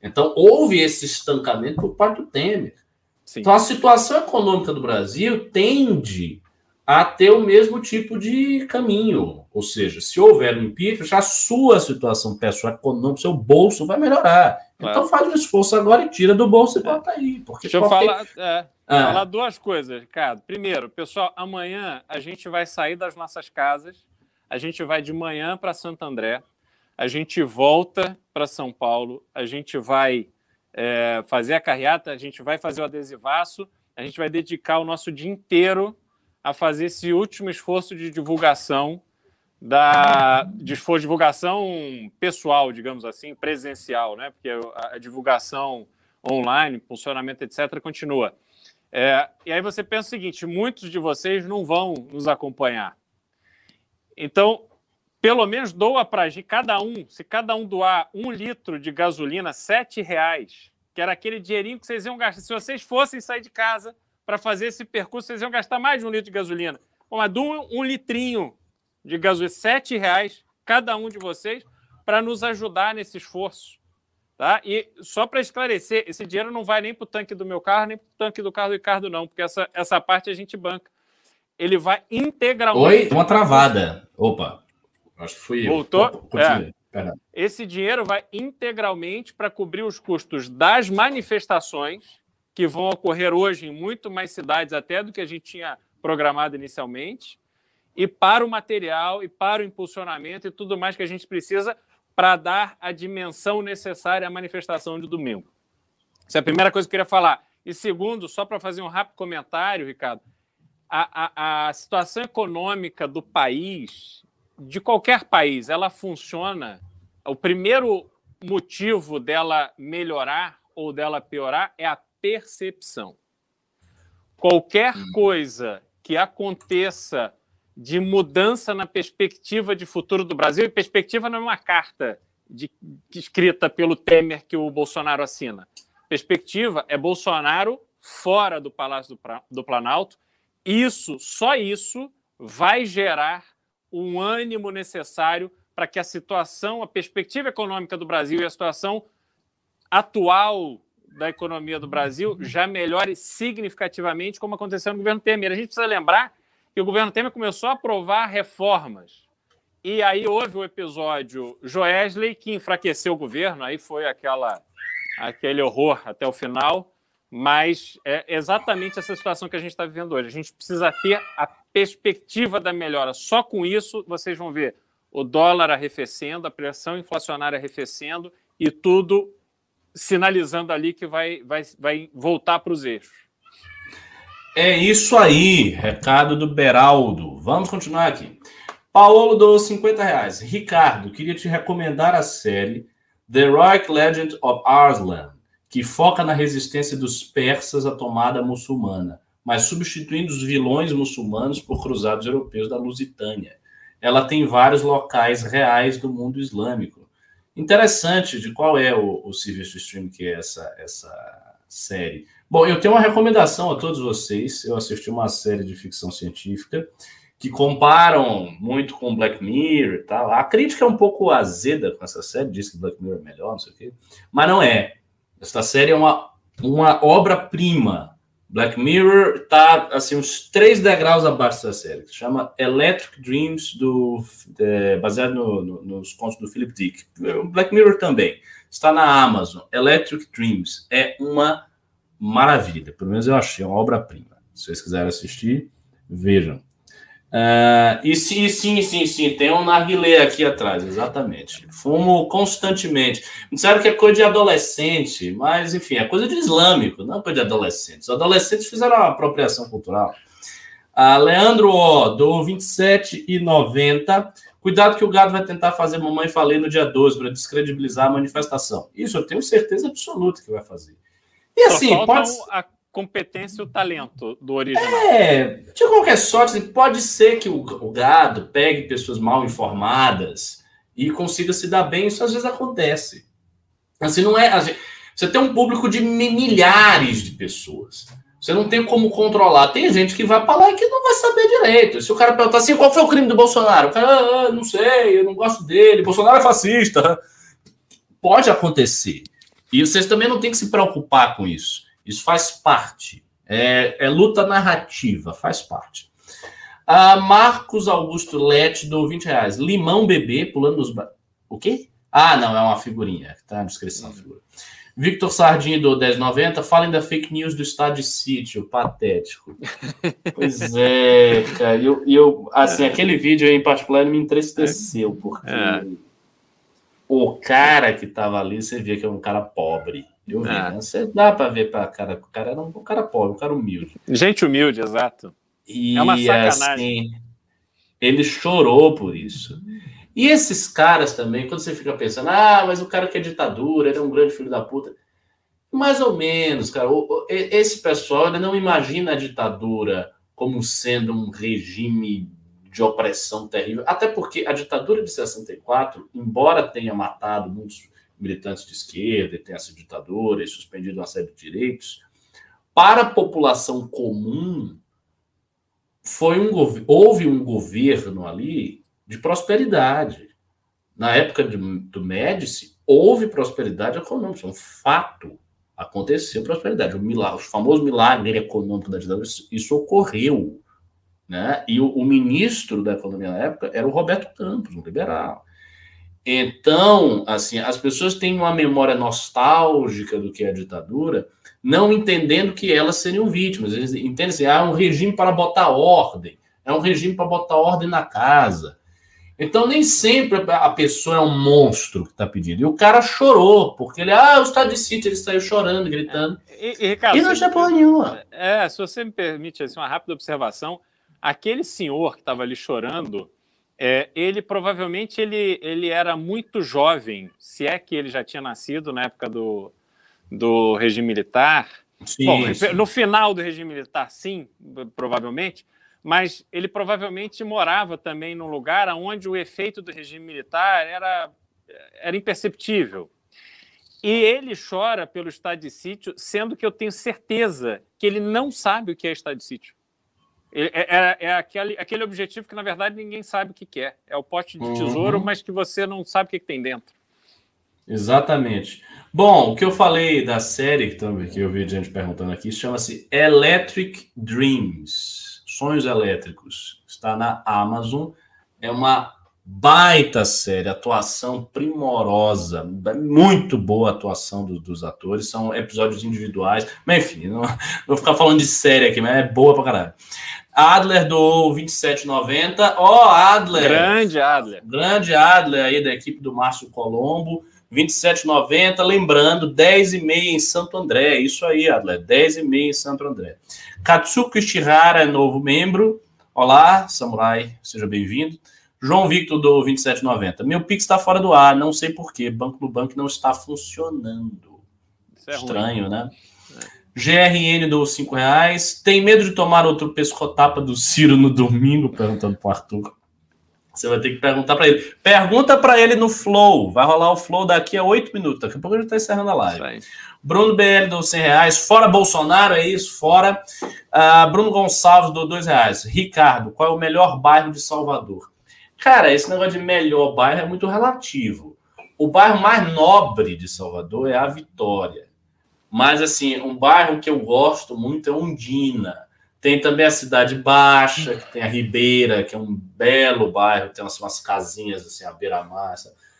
Então, houve esse estancamento por parte do Temer. Sim. Então, a situação econômica do Brasil tende a ter o mesmo tipo de caminho. Ou seja, se houver um impeachment, a sua situação pessoal econômica, seu bolso vai melhorar. Claro. Então faz um esforço agora e tira do bolso e bota aí. Porque Deixa eu falar, é, ah. falar duas coisas, Ricardo. Primeiro, pessoal, amanhã a gente vai sair das nossas casas, a gente vai de manhã para Santo André, a gente volta para São Paulo, a gente vai é, fazer a carreata, a gente vai fazer o adesivaço, a gente vai dedicar o nosso dia inteiro a fazer esse último esforço de divulgação da de de divulgação pessoal, digamos assim, presencial, né? Porque a, divulgação online, funcionamento, etc., continua. É, e aí você pensa o seguinte: muitos de vocês não vão nos acompanhar. Então, pelo menos doa para cada um, se cada um doar um litro de gasolina, sete reais, que era aquele dinheirinho que vocês iam gastar. Se vocês fossem sair de casa para fazer esse percurso, vocês iam gastar mais de um litro de gasolina. Bom, mas um, um litrinho de gasolina, sete reais cada um de vocês, para nos ajudar nesse esforço. Tá? E só para esclarecer, esse dinheiro não vai nem para o tanque do meu carro, nem para o tanque do carro do Ricardo, não, porque essa, essa parte a gente banca. Ele vai integralmente. Oi, uma travada. Opa, acho que fui Voltou? eu. É. Esse dinheiro vai integralmente para cobrir os custos das manifestações, que vão ocorrer hoje em muito mais cidades até do que a gente tinha programado inicialmente, e para o material e para o impulsionamento e tudo mais que a gente precisa para dar a dimensão necessária à manifestação de domingo. Essa é a primeira coisa que eu queria falar. E segundo, só para fazer um rápido comentário, Ricardo, a, a, a situação econômica do país, de qualquer país, ela funciona. O primeiro motivo dela melhorar ou dela piorar é a percepção. Qualquer hum. coisa que aconteça de mudança na perspectiva de futuro do Brasil. E perspectiva não é uma carta de, escrita pelo Temer que o Bolsonaro assina. Perspectiva é Bolsonaro fora do Palácio do, do Planalto. Isso, só isso, vai gerar um ânimo necessário para que a situação, a perspectiva econômica do Brasil e a situação atual da economia do Brasil já melhore significativamente, como aconteceu no governo Temer. A gente precisa lembrar que o governo Temer começou a aprovar reformas. E aí houve o episódio Joesley, que enfraqueceu o governo, aí foi aquela aquele horror até o final, mas é exatamente essa situação que a gente está vivendo hoje. A gente precisa ter a perspectiva da melhora. Só com isso vocês vão ver o dólar arrefecendo, a pressão inflacionária arrefecendo e tudo sinalizando ali que vai, vai, vai voltar para os eixos. É isso aí, recado do Beraldo. Vamos continuar aqui. Paulo dou 50 reais. Ricardo, queria te recomendar a série The Heroic Legend of Arslan, que foca na resistência dos persas à tomada muçulmana, mas substituindo os vilões muçulmanos por cruzados europeus da Lusitânia. Ela tem vários locais reais do mundo islâmico. Interessante de qual é o, o serviço de streaming que é essa, essa série. Bom, eu tenho uma recomendação a todos vocês. Eu assisti uma série de ficção científica que comparam muito com Black Mirror e tal. A crítica é um pouco azeda com essa série, diz que Black Mirror é melhor, não sei o quê. Mas não é. Esta série é uma, uma obra-prima. Black Mirror está assim, uns três degraus abaixo dessa série. Se chama Electric Dreams, do, é, baseado no, no, nos contos do Philip Dick. Black Mirror também. Está na Amazon. Electric Dreams. É uma maravilha. Pelo menos eu achei, uma obra-prima. Se vocês quiserem assistir, vejam. Uh, e sim, sim, sim, sim, tem um narguilé aqui atrás, exatamente. Fumo constantemente. Disseram que é coisa de adolescente, mas enfim, é coisa de islâmico, não é coisa de adolescentes. Os adolescentes fizeram uma apropriação cultural. Uh, Leandro O, do 27,90. Cuidado que o gado vai tentar fazer mamãe falei no dia 12 para descredibilizar a manifestação. Isso eu tenho certeza absoluta que vai fazer. E assim, pode. A competência e o talento do original. É, de qualquer sorte, pode ser que o, o gado pegue pessoas mal informadas e consiga se dar bem, isso às vezes acontece. Assim, não é. Assim, você tem um público de milhares de pessoas. Você não tem como controlar. Tem gente que vai para lá e que não vai saber direito. Se o cara perguntar assim, qual foi o crime do Bolsonaro? O cara, ah, não sei, eu não gosto dele. Bolsonaro é fascista. Pode acontecer. E vocês também não têm que se preocupar com isso. Isso faz parte. É, é luta narrativa, faz parte. Ah, Marcos Augusto Lete do 20 reais. Limão bebê pulando nos. O quê? Ah, não, é uma figurinha. Tá na descrição a figura. Victor Sardinho do 1090. Falem da fake news do estado de sítio. Patético. pois é, cara. E eu, eu, assim, aquele vídeo em particular me entristeceu, porque é. O cara que tava ali, você via que é um cara pobre. Eu vi, ah. né? Você dá para ver para cara, o cara era um, um, cara pobre, um cara humilde. Gente humilde, exato. E, é uma sacanagem. Assim, ele chorou por isso. E esses caras também, quando você fica pensando, ah, mas o cara que é ditadura, ele é um grande filho da puta. Mais ou menos, cara. Esse pessoal ele não imagina a ditadura como sendo um regime de opressão terrível. Até porque a ditadura de 64, embora tenha matado muitos militantes de esquerda e tem essa ditadura e suspendido uma série de direitos, para a população comum, foi um houve um governo ali de prosperidade. Na época de, do Médici, houve prosperidade econômica, é um fato. Aconteceu prosperidade. O, milagre, o famoso milagre econômico da ditadura, isso ocorreu. Né? E o, o, ministro da economia na época era o Roberto Campos, um liberal. Então, assim, as pessoas têm uma memória nostálgica do que é a ditadura, não entendendo que elas seriam vítimas. Eles entendem assim, ah, é um regime para botar ordem, é um regime para botar ordem na casa. Então, nem sempre a pessoa é um monstro que está pedindo. E o cara chorou, porque ele, ah, o estado de sítio, ele saiu chorando, gritando. E, e, Ricardo, e não tinha porra nenhuma. É, se você me permite assim, uma rápida observação, aquele senhor que estava ali chorando, é, ele provavelmente ele, ele era muito jovem, se é que ele já tinha nascido na época do, do regime militar. Sim, Bom, sim. no final do regime militar, sim, provavelmente, mas ele provavelmente morava também num lugar onde o efeito do regime militar era, era imperceptível. E ele chora pelo estado de sítio, sendo que eu tenho certeza que ele não sabe o que é estado de sítio. É, é, é, aquele, aquele objetivo que, na verdade, ninguém sabe o que, que é. É o pote de uhum. tesouro, mas que você não sabe o que, que, tem dentro. Exatamente. Bom, o que eu falei da série, que, também, que eu vi gente perguntando aqui, chama-se Electric Dreams Sonhos Elétricos. Está na Amazon. É uma Baita série, atuação primorosa, muito boa atuação do, dos atores, são episódios individuais, mas enfim, não, não vou ficar falando de série aqui, mas é boa pra caralho. Adler do 27,90. Ó, oh, Adler! Grande Adler. Grande Adler aí da equipe do Márcio Colombo. 27,90. Lembrando, 10,5 em Santo André. Isso aí, Adler. 10,5 em Santo André. Katsuko Shihara é novo membro. Olá, Samurai. Seja bem-vindo. João Victor do 2790. Meu Pix está fora do ar, não sei porquê. Banco do Banco não está funcionando. É Estranho, ruim. né? GRN do 5 reais. Tem medo de tomar outro pescotapa do Ciro no domingo? Perguntando para o Arthur. Você vai ter que perguntar para ele. Pergunta para ele no Flow. Vai rolar o Flow daqui a oito minutos. Daqui a pouco a gente está encerrando a live. Bruno BL do 100 reais. Fora Bolsonaro, é isso? Fora. Uh, Bruno Gonçalves do 2 reais. Ricardo, qual é o melhor bairro de Salvador? Cara, esse negócio de melhor bairro é muito relativo. O bairro mais nobre de Salvador é a Vitória. Mas, assim, um bairro que eu gosto muito é Ondina. Tem também a Cidade Baixa, que tem a Ribeira, que é um belo bairro, tem umas, umas casinhas, assim, a beira-mar.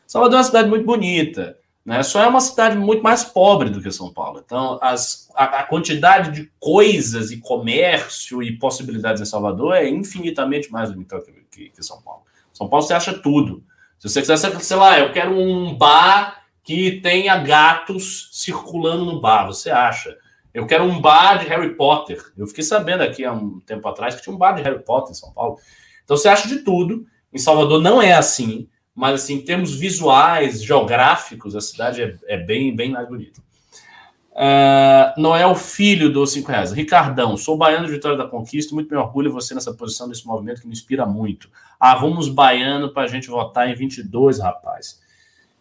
Salvador é uma cidade muito bonita. Né? Só é uma cidade muito mais pobre do que São Paulo. Então, as, a, a, quantidade de coisas e comércio e possibilidades em Salvador é infinitamente mais limitada que, que, que São Paulo. São Paulo você acha tudo. Se você quiser, sei lá, eu quero um bar que tenha gatos circulando no bar, você acha. Eu quero um bar de Harry Potter. Eu fiquei sabendo aqui há um tempo atrás que tinha um bar de Harry Potter em São Paulo. Então você acha de tudo. Em Salvador não é assim, mas assim, em termos visuais, geográficos, a cidade é, é bem, bem mais bonita. Uh, Noel Filho dos 5 reais. Ricardão, sou baiano de Vitória da Conquista, muito me orgulho você nessa posição nesse movimento que me inspira muito. Arrumos baiano para a gente votar em 22, rapaz.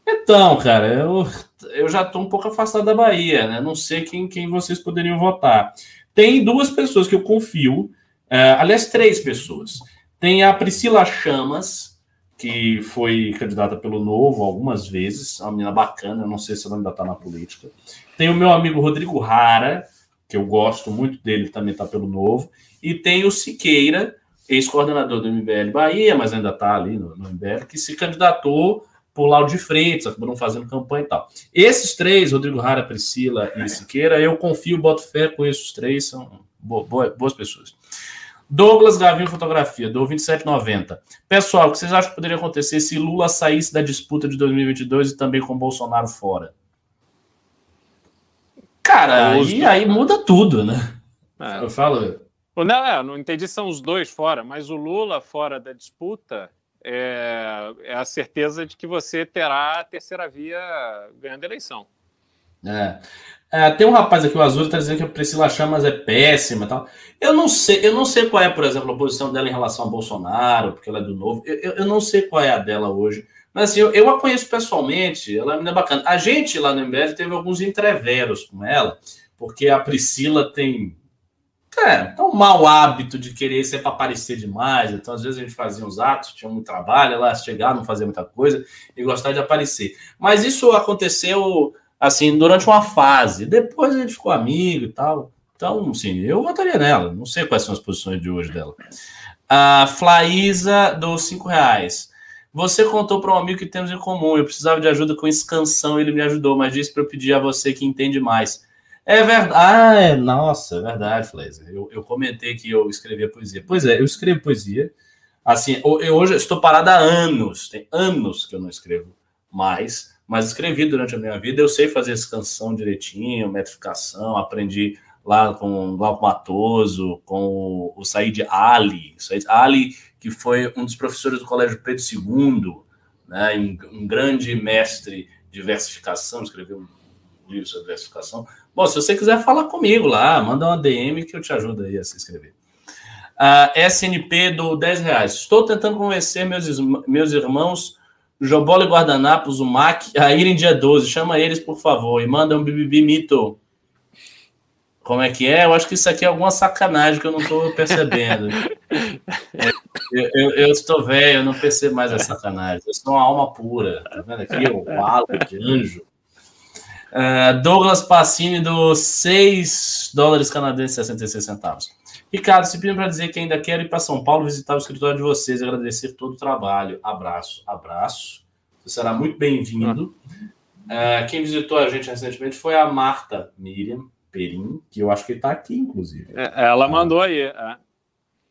Então, cara, eu, eu já estou um pouco afastado da Bahia, né? Não sei quem, quem vocês poderiam votar. Tem duas pessoas que eu confio, uh, aliás, três pessoas. Tem a Priscila Chamas, que foi candidata pelo Novo algumas vezes, uma menina bacana, não sei se ela ainda está na política. Tem o meu amigo Rodrigo Rara, que eu gosto muito dele, também está pelo Novo. E tem o Siqueira, ex-coordenador do MBL Bahia, mas ainda está ali no, no, MBL, que se candidatou por Laudo de Freitas, acabaram fazendo campanha e tal. Esses três, Rodrigo Rara, Priscila e Siqueira, eu confio, boto fé com esses três, são boas, boas pessoas. Douglas Gavinho Fotografia, do 2790. Pessoal, o que vocês acham que poderia acontecer se Lula saísse da disputa de 2022 e também com Bolsonaro fora? Cara, aí, aí muda tudo, né? É. Eu falo. Não, é, não entendi são os dois fora, mas o Lula fora da disputa é, é a certeza de que você terá a terceira via ganhando a eleição. É. é. tem um rapaz aqui, o Azul, está dizendo que a Priscila Chamas é péssima tal. Eu não sei, eu não sei qual é, por exemplo, a posição dela em relação a Bolsonaro, porque ela é do novo. Eu, eu não sei qual é a dela hoje. Mas assim, eu, eu a conheço pessoalmente, ela é bacana. A gente lá no MBL teve alguns entreveros com ela, porque a Priscila tem é, um mau hábito de querer ser para aparecer demais. Então, às vezes, a gente fazia uns atos, tinha muito trabalho, ela chegava, não fazia muita coisa e gostava de aparecer. Mas isso aconteceu assim durante uma fase. Depois a gente ficou amigo e tal. Então, sim, eu votaria nela. Não sei quais são as posições de hoje dela. A Flaísa dos cinco reais. Você contou para um amigo que temos em comum. Eu precisava de ajuda com escansão, ele me ajudou, mas disse para eu pedir a você que entende mais. É verdade. Ah, é, nossa, é verdade, Fleiser. Eu, eu comentei que eu escrevia poesia. Pois é, eu escrevo poesia. Assim, eu hoje estou parado há anos. Tem anos que eu não escrevo mais, mas escrevi durante a minha vida. Eu sei fazer escansão direitinho, metrificação, aprendi lá com o Glauco Matoso, com o, Said Ali. Said Ali que foi um dos professores do Colégio Pedro II, né, um grande mestre de diversificação, escreveu um livro sobre diversificação. Bom, se você quiser falar comigo lá, manda uma DM que eu te ajudo aí a se inscrever. Uh, SNP do 10 reais. Estou tentando convencer meus, meus irmãos Jobola e Guardanapos, o MAC, a irem dia 12. Chama eles, por favor, e manda um bibibi mito. Como é que é? Eu acho que isso aqui é alguma sacanagem que eu não estou percebendo. É, eu, eu, eu, estou velho, eu não percebo mais a sacanagem. Eu sou uma alma pura. Tá vendo aqui? O ala de anjo. Uh, Douglas Passini, do 6 dólares canadenses e 66 centavos. Ricardo, se pedindo para dizer que ainda quero ir para São Paulo visitar o escritório de vocês, agradecer todo o trabalho. Abraço, abraço. Você será muito bem-vindo. Uh, quem visitou a gente recentemente foi a Marta Miriam Perim, que eu acho que está aqui, inclusive. É, ela mandou aí. É.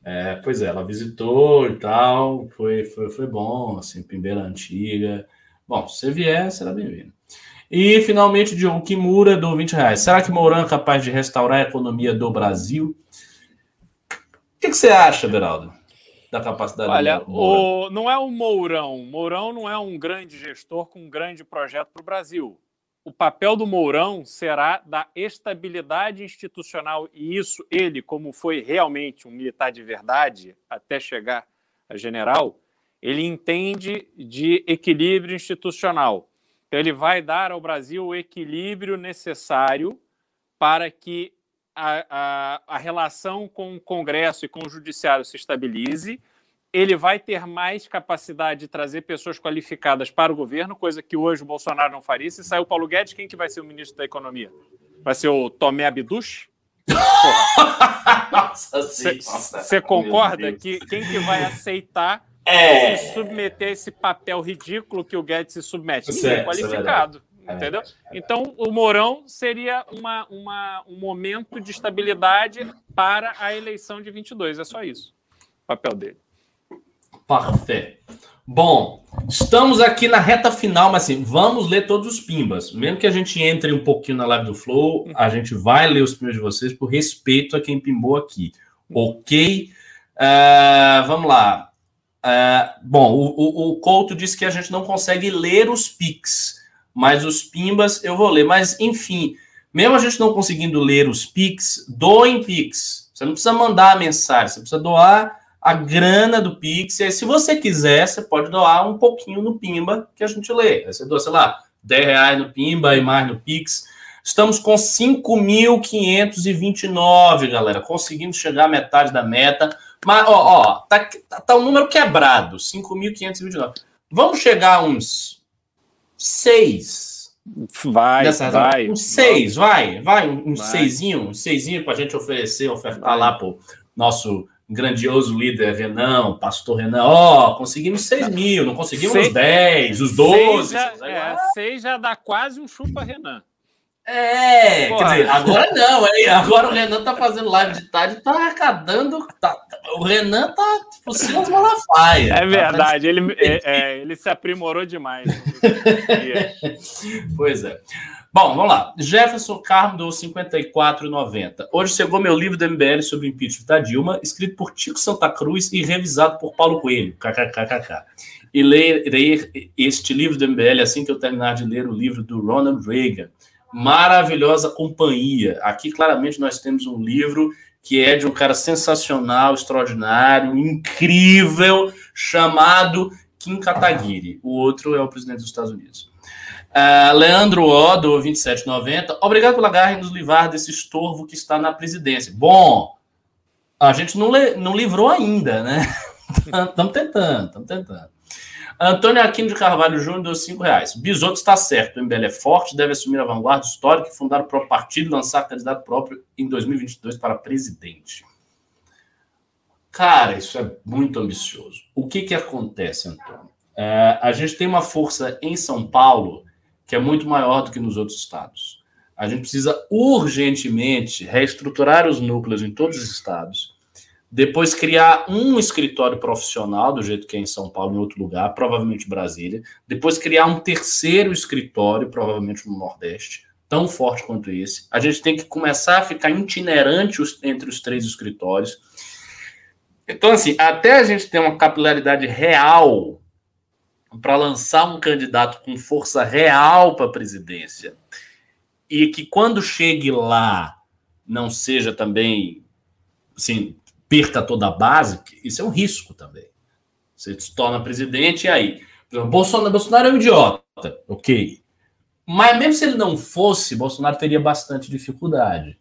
é. pois é, ela visitou e tal, foi, foi, foi bom, assim, Pimbeira Antiga. Bom, se você vier, será bem-vindo. E, finalmente, Diogo Kimura, do 20 reais. Será que Mourão é capaz de restaurar a economia do Brasil? O que, que você acha, Beraldo? Da capacidade Olha, do o, não é o Mourão. Mourão não é um grande gestor com um grande projeto para o Brasil. O papel do Mourão será da estabilidade institucional, e isso ele, como foi realmente um militar de verdade até chegar a general, ele entende de equilíbrio institucional. Então, ele vai dar ao Brasil o equilíbrio necessário para que a, a, a, relação com o Congresso e com o Judiciário se estabilize. Ele vai ter mais capacidade de trazer pessoas qualificadas para o governo, coisa que hoje o Bolsonaro não faria. Se sair o Paulo Guedes, quem que vai ser o ministro da Economia? Vai ser o Tomé Abduch? Você concorda que quem que vai aceitar é. se submeter a esse papel ridículo que o Guedes se submete. Ninguém é, qualificado. É entendeu? Então, o Mourão seria uma, uma, um momento de estabilidade para a eleição de 22. É só isso. O papel dele. Parfait. Bom, estamos aqui na reta final, mas assim, vamos ler todos os pimbas. Mesmo que a gente entre um pouquinho na live do Flow, a gente vai ler os pimbas de vocês por respeito a quem pimbou aqui. Ok? Uh, vamos lá. Uh, bom, o, o, o Couto disse que a gente não consegue ler os Pix, mas os Pimbas eu vou ler. Mas, enfim, mesmo a gente não conseguindo ler os Pix, doem Pix. Você não precisa mandar a mensagem, você precisa doar a grana do Pix. E aí, se você quiser, você pode doar um pouquinho no Pimba que a gente lê. Aí você doa, sei lá, 10 reais no Pimba e mais no Pix. Estamos com 5.529, galera. Conseguimos chegar à metade da meta. Mas, ó, ó tá, tá, tá um número quebrado, 5.529. Vamos chegar a uns 6. Vai, Dessa, vai. Uns 6, vai, vai, um, um seisinho, um seisinho para a gente oferecer, ofertar vai. lá pro nosso grandioso líder Renan, pastor Renan, ó, oh, conseguimos 6 mil, não conseguimos seis, os 10, os 12. 6 já, é, seis já dá quase um chupa Renan. É, Porra. quer dizer, agora não, hein? Agora o Renan tá fazendo live de tarde, tá arrecadando. Tá, o Renan tá tipo Silas Malafaia. É verdade, tá, ele, é, é, ele se aprimorou demais. pois é. Bom, vamos lá. Jefferson Carmo do 54,90. Hoje chegou meu livro do MBL sobre o impeachment da Dilma, escrito por Tico Santa Cruz e revisado por Paulo Coelho. KKKKK. E lerei este livro do MBL assim que eu terminar de ler o livro do Ronald Reagan maravilhosa companhia. Aqui, claramente, nós temos um livro que é de um cara sensacional, extraordinário, incrível, chamado Kim Kataguiri. O outro é o presidente dos Estados Unidos. Uh, Leandro O, do 2790. Obrigado pela garra em nos livrar desse estorvo que está na presidência. Bom, a gente não, não livrou ainda, né? Estamos tentando, estamos tentando. Antônio Aquino de Carvalho Júnior deu 5 reais. Bisoto está certo. O MBL é forte, deve assumir a vanguarda histórica e fundar o próprio partido e lançar candidato próprio em 2022 para presidente. Cara, isso é muito ambicioso. O que, que acontece, Antônio? É, a gente tem uma força em São Paulo que é muito maior do que nos outros estados. A gente precisa urgentemente reestruturar os núcleos em todos os estados depois criar um escritório profissional, do jeito que é em São Paulo, em outro lugar, provavelmente Brasília. Depois criar um terceiro escritório, provavelmente no Nordeste, tão forte quanto esse. A gente tem que começar a ficar itinerante entre os três escritórios. Então, assim, até a gente ter uma capilaridade real para lançar um candidato com força real para a presidência e que quando chegue lá não seja também assim, perca toda a base, isso é um risco também. Você se torna presidente e aí. Bolsonaro, Bolsonaro é um idiota, ok. Mas mesmo se ele não fosse, Bolsonaro teria bastante dificuldade.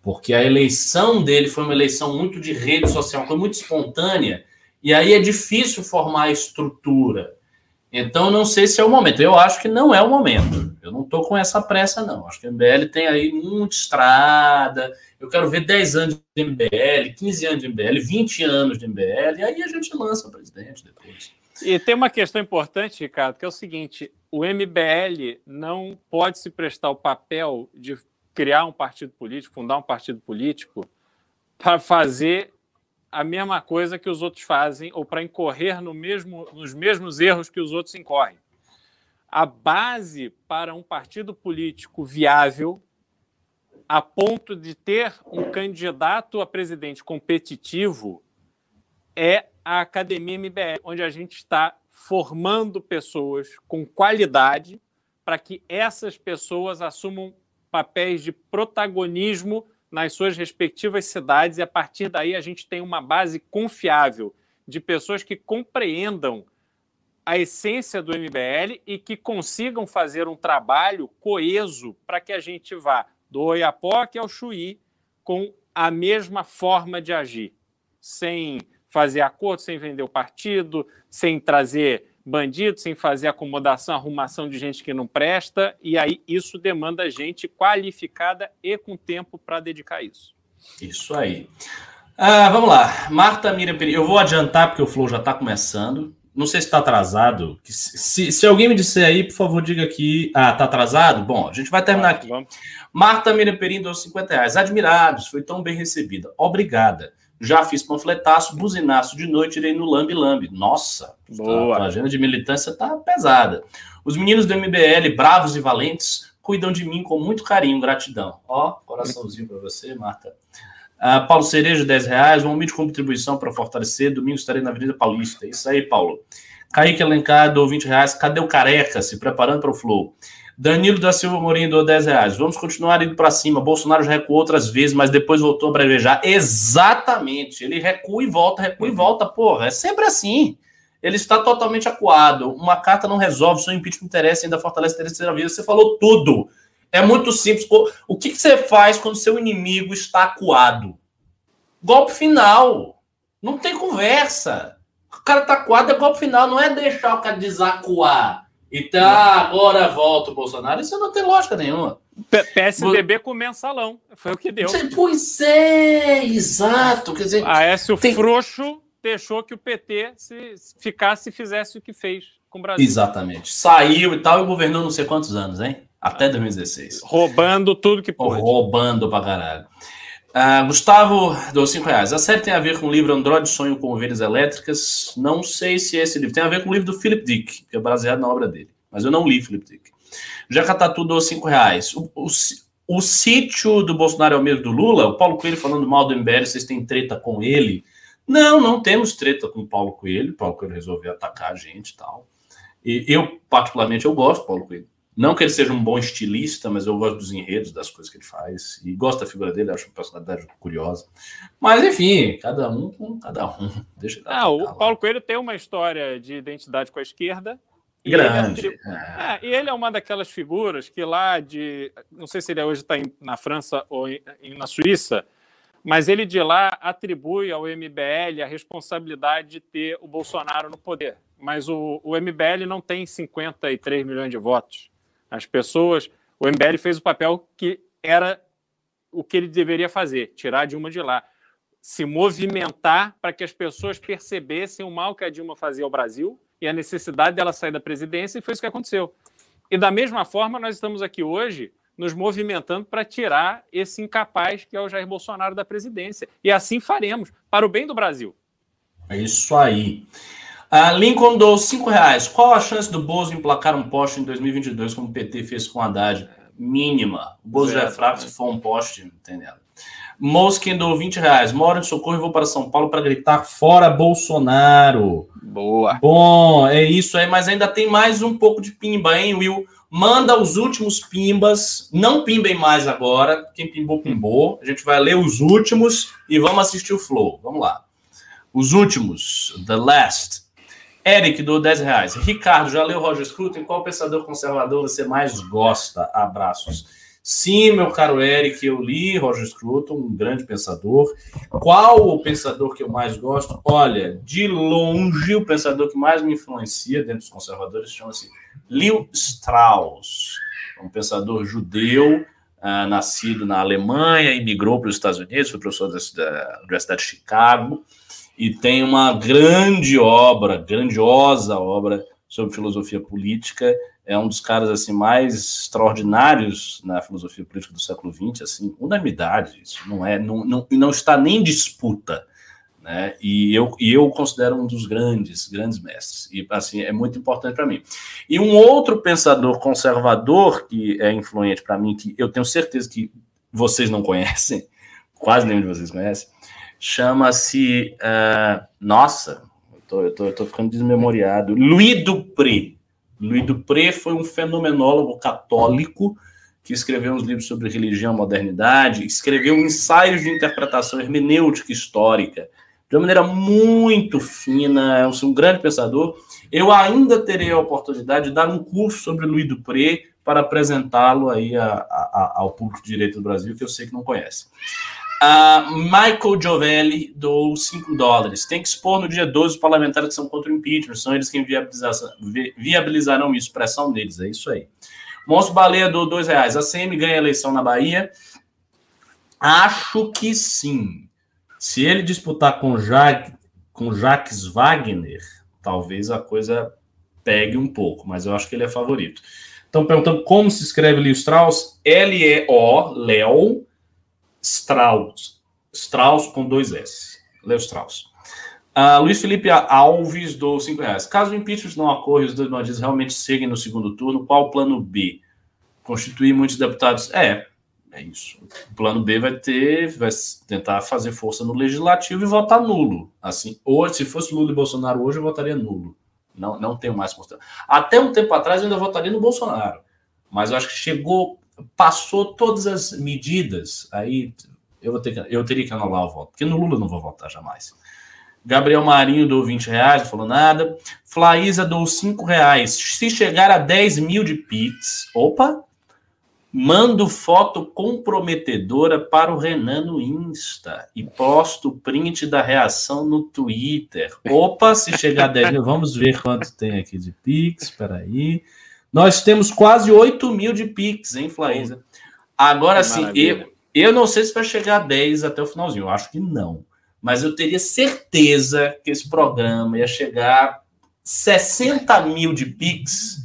Porque a eleição dele foi uma eleição muito de rede social, foi muito espontânea, e aí é difícil formar a estrutura. Então, não sei se é o momento. Eu acho que não é o momento. Eu não estou com essa pressa, não. Acho que a MBL tem aí muita estrada. Eu quero ver 10 anos de MBL, 15 anos de MBL, 20 anos de MBL, e aí a gente lança o presidente depois. E tem uma questão importante, Ricardo, que é o seguinte: o MBL não pode se prestar o papel de criar um partido político, fundar um partido político, para fazer a mesma coisa que os outros fazem ou para incorrer no mesmo, nos mesmos erros que os outros incorrem. A base para um partido político viável, a ponto de ter um candidato a presidente competitivo, é a Academia MBL, onde a gente está formando pessoas com qualidade para que essas pessoas assumam papéis de protagonismo nas suas respectivas cidades e a partir daí a gente tem uma base confiável de pessoas que compreendam a essência do MBL e que consigam fazer um trabalho coeso para que a gente vá do Oiapoque ao Chuí com a mesma forma de agir, sem fazer acordo, sem vender o partido, sem trazer bandido, sem fazer acomodação, arrumação de gente que não presta, e aí isso demanda gente qualificada e com tempo para dedicar isso. Isso aí. Ah, vamos lá. Marta Miriam Pereira. Eu vou adiantar porque o Flow já está começando. Não sei se está atrasado. Se, se alguém me disser aí, por favor, diga aqui. Ah, está atrasado? Bom, a gente vai terminar aqui. Marta Miriam Perim deu 50 reais. Admirados, foi tão bem recebida. Obrigada. Já fiz panfletaço, buzinaço de noite, irei no Lambi Lambi. Nossa, Boa. a agenda de militância tá pesada. Os meninos do MBL, bravos e valentes, cuidam de mim com muito carinho, gratidão. Ó, coraçãozinho para você, Marta. Uh, Paulo Cerejo, 10 reais. Um humilde contribuição para fortalecer. Domingo estarei na Avenida Paulista. Isso aí, Paulo. Kaique Alencar, dou 20 reais. Cadê o careca? Se preparando para o flow. Danilo da Silva Mourinho deu 10 reais. Vamos continuar indo para cima. Bolsonaro já recuou outras vezes, mas depois voltou a brevejar. Exatamente. Ele recua e volta, recua e volta. Porra, é sempre assim. Ele está totalmente acuado. Uma carta não resolve, seu impeachment interessa, ainda fortalece a terceira via. Você falou tudo. É muito simples. O que, que você faz quando seu inimigo está acuado? Golpe final. Não tem conversa. O cara está acuado, é golpe final. Não é deixar o cara desacuar. Então, agora volta o Bolsonaro. Isso não tem lógica nenhuma. P PSDB com mensalão. Foi o que deu. Pois é, exato. Quer dizer, Aécio tem... Frouxo deixou que o PT se ficasse e fizesse o que fez com o Brasil. Exatamente. Saiu e tal e governou não sei quantos anos, hein? Até 2016. Roubando tudo que pôde. Roubando pra caralho. Uh, Gustavo, deu 5 reais. A série tem a ver com o livro Android Sonho com Ovelhas Elétricas. Não sei se esse livro tem a ver com o livro do Philip Dick, que é baseado na obra dele. Mas eu não li Philip Dick. Jacatatu deu 5 reais. O, o, o, sítio do Bolsonaro é o mesmo do Lula? O Paulo Coelho falando mal do MBL, vocês têm treta com ele? Não, não temos treta com o Paulo Coelho. O Paulo Coelho resolveu atacar a gente e tal. E eu, particularmente, eu gosto do Paulo Coelho. Não que ele seja um bom estilista, mas eu gosto dos enredos, das coisas que ele faz. E gosto da figura dele, acho uma personalidade curiosa. Mas, enfim, cada um com cada um. Deixa ah, o Paulo Coelho tem uma história de identidade com a esquerda. Grande. E ele, é, é, e ele é uma daquelas figuras que lá de. Não sei se ele hoje está na França ou em, na Suíça, mas ele de lá atribui ao MBL a responsabilidade de ter o Bolsonaro no poder. Mas o, o MBL não tem 53 milhões de votos. As pessoas. O MBL fez o papel que era o que ele deveria fazer, tirar a Dilma de lá. Se movimentar para que as pessoas percebessem o mal que a Dilma fazia ao Brasil e a necessidade dela sair da presidência, e foi isso que aconteceu. E da mesma forma, nós estamos aqui hoje nos movimentando para tirar esse incapaz que é o Jair Bolsonaro da presidência. E assim faremos, para o bem do Brasil. É isso aí. Uh, Lincoln dou 5 reais. Qual a chance do Bozo emplacar um poste em 2022, como o PT fez com Haddad? Mínima. O Bozo já é fraco se for um poste, entendendo? Moskin dou 20 reais. Moro em Socorro e vou para São Paulo para gritar fora Bolsonaro. Boa. Bom, é isso aí, mas ainda tem mais um pouco de pimba, hein, Will? Manda os últimos pimbas. Não pimbem mais agora. Quem pimbou, pimbou. A gente vai ler os últimos e vamos assistir o Flow. Vamos lá. Os últimos. The Last. Eric, do 10 reais. Ricardo, já leu Roger Scruton? Qual pensador conservador você mais gosta? Abraços. Sim, meu caro Eric, eu li Roger Scruton, um grande pensador. Qual o pensador que eu mais gosto? Olha, de longe, o pensador que mais me influencia dentro dos conservadores chama-se Leo Strauss. um pensador judeu, uh, nascido na Alemanha, imigrou para os Estados Unidos, foi professor da, da Universidade de Chicago, e tem uma grande obra, grandiosa obra sobre filosofia política. É um dos caras assim mais extraordinários na filosofia política do século XX, assim, unanimidade. Isso não é, não, não, não está nem em disputa né? E eu, e eu considero um dos grandes, grandes mestres. E assim é muito importante para mim. E um outro pensador conservador que é influente para mim, que eu tenho certeza que vocês não conhecem, quase nenhum de vocês conhece, chama-se uh, nossa, eu tô, tô, tô ficando desmemoriado. Louis Dupré. Louis Dupré foi um fenomenólogo católico que escreveu uns livros sobre religião, modernidade, escreveu ensaios de interpretação hermenêutica histórica de uma maneira muito fina, é um grande pensador. Eu ainda terei a oportunidade de dar um curso sobre Louis Dupré para apresentá-lo aí a, a, ao público de direito do Brasil, que eu sei que não conhece. Uh, Michael Giovelli dou 5 dólares. Tem que expor no dia 12 os parlamentares que são contra o impeachment. São eles quem viabilizarão isso. Pressão deles, é isso aí. Monstro Baleia dou 2 reais. A CM ganha a eleição na Bahia? Acho que sim. Se ele disputar com, ja com Jacques Wagner, talvez a coisa pegue um pouco, mas eu acho que ele é favorito. Então, perguntando como se escreve Leo Strauss, L-E-O, Leo, Strauss, Strauss com dois S, Leo Strauss. Uh, Luiz Felipe Alves do 5 reais. Caso o impeachment não ocorra e os dois bandidos realmente seguem no segundo turno, qual o plano B? Constituir muitos deputados? É, é isso. O plano B vai ter, vai tentar fazer força no legislativo e votar nulo. Assim, hoje, se fosse Lula e Bolsonaro hoje, eu votaria nulo. Não, não tenho mais constante. Até um tempo atrás eu ainda votaria no Bolsonaro. Mas eu acho que chegou, passou todas as medidas, aí eu, vou ter que, eu teria que anular o voto, porque no Lula eu não vou votar jamais. Gabriel Marinho deu 20 reais, não falou nada. Flaísa deu 5 reais. Se chegar a 10 mil de Pix, opa, Mando foto comprometedora para o Renan no Insta e posto print da reação no Twitter. Opa, se chegar a 10 mil, vamos ver quanto tem aqui de Pix. Espera aí. Nós temos quase 8 mil de Pix, hein, Flaísa? Agora sim, eu, eu não sei se vai chegar a 10 até o finalzinho. Eu acho que não. Mas eu teria certeza que esse programa ia chegar a 60 mil de Pix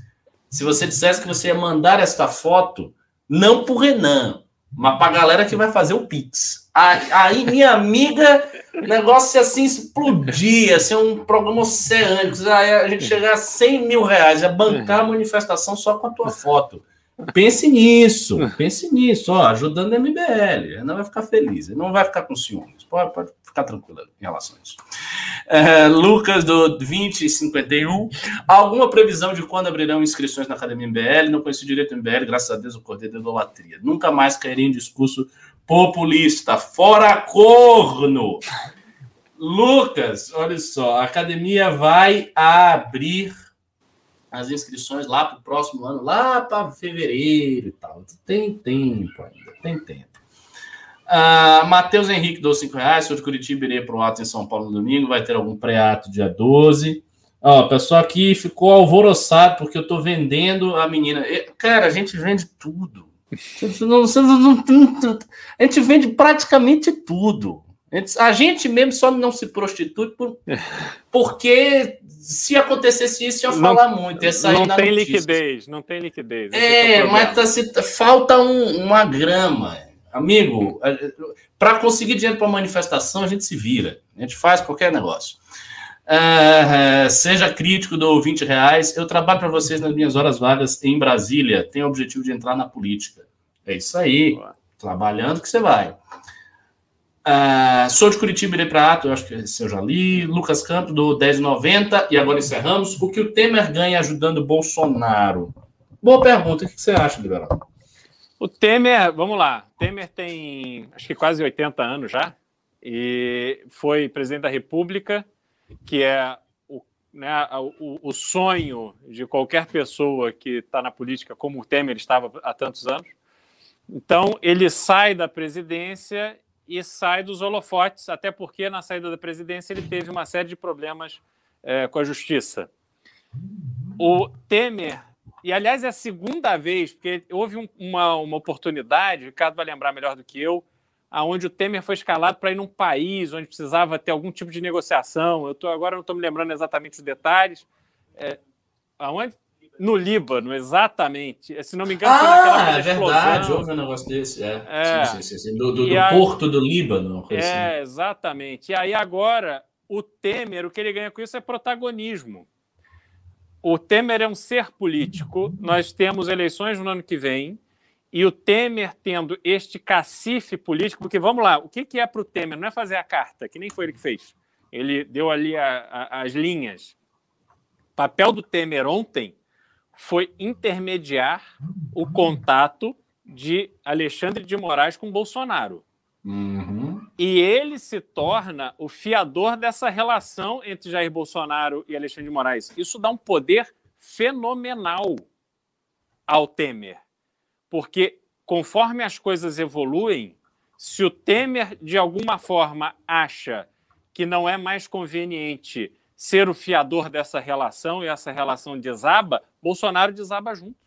se você dissesse que você ia mandar esta foto não pro Renan, mas pra galera que vai fazer o Pix. Aí, minha amiga, negócio assim explodir, assim, um programa oceânico. Aí a gente chegar a 100 mil reais, a bancar a manifestação só com a tua foto. Pense nisso, pense nisso, ó, ajudando a MBL. Não vai ficar feliz, não vai ficar com ciúmes. Pode, pode ficar tranquilo em relação a isso. É, Lucas, do 2051. Alguma previsão de quando abrirão inscrições na Academia MBL? Não conheci direito MBL, graças a Deus, o cordeiro da idolatria. Nunca mais cairia em discurso populista. Fora corno! Lucas, olha só, a academia vai abrir as inscrições lá para o próximo ano, lá para fevereiro e tal. Tem tempo ainda, tem tempo. Uh, Matheus Henrique dou 5 reais, sou de Curitiba, irei para o ato em São Paulo no domingo, vai ter algum pré-ato dia 12. Ó, o pessoal aqui ficou alvoroçado porque eu estou vendendo a menina. Cara, a gente vende tudo. A gente vende praticamente tudo. A gente mesmo só não se prostitui por, porque se acontecesse isso, ia falar não, muito. Ia não tem liquidez, não tem liquidez. É, é mas tá, se, falta um, uma grama. Amigo, para conseguir dinheiro para manifestação, a gente se vira. A gente faz qualquer negócio. Uh, seja crítico do 20 reais. Eu trabalho para vocês nas minhas horas vagas em Brasília. Tenho o objetivo de entrar na política. É isso aí. Trabalhando que você vai. Uh, sou de Curitiba, irei para Ato, eu acho que esse eu já li. Lucas Campos, do 10,90. E agora encerramos. O que o Temer ganha ajudando Bolsonaro? Boa pergunta. O que você acha, Liberal? O Temer, vamos lá. Temer tem acho que quase 80 anos já. E foi presidente da República, que é o, né, o, o sonho de qualquer pessoa que está na política, como o Temer estava há tantos anos. Então, ele sai da presidência e sai dos holofotes, até porque na saída da presidência ele teve uma série de problemas é, com a justiça. O Temer E, aliás, é a segunda vez, porque houve um, uma, uma oportunidade, o Ricardo vai lembrar melhor do que eu, aonde o Temer foi escalado para ir num país onde precisava ter algum tipo de negociação. Eu tô, agora não estou me lembrando exatamente os detalhes. É, aonde? No Líbano, exatamente. Se não me engano, foi naquela ah, é verdade, houve um negócio desse. É. é. Sim, sim, sim, Do, do, do porto do Líbano. É, assim. exatamente. E aí agora, o Temer, o que ele ganha com isso é protagonismo. O Temer é um ser político. Nós temos eleições no ano que vem. E o Temer tendo este cacife político, porque vamos lá, o que, que é para o Temer? Não é fazer a carta, que nem foi ele que fez. Ele deu ali a, a, as linhas. O papel do Temer ontem foi intermediar o contato de Alexandre de Moraes com Bolsonaro. Uhum. E ele se torna o fiador dessa relação entre Jair Bolsonaro e Alexandre de Moraes. Isso dá um poder fenomenal ao Temer. Porque conforme as coisas evoluem, se o Temer de alguma forma acha que não é mais conveniente ser o fiador dessa relação e essa relação desaba, Bolsonaro desaba junto.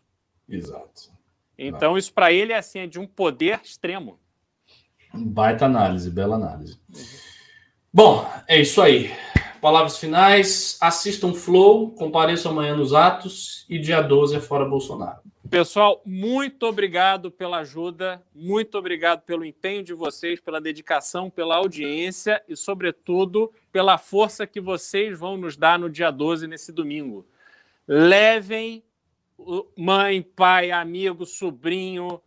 Exato. Então, isso para ele é assim, é de um poder extremo. Baita análise, bela análise. Bom, é isso aí. Palavras finais. Assistam Flow, compareçam amanhã nos atos e dia 12 é fora Bolsonaro. Pessoal, muito obrigado pela ajuda, muito obrigado pelo empenho de vocês, pela dedicação, pela audiência e, sobretudo, pela força que vocês vão nos dar no dia 12, nesse domingo. Levem mãe, pai, amigo, sobrinho,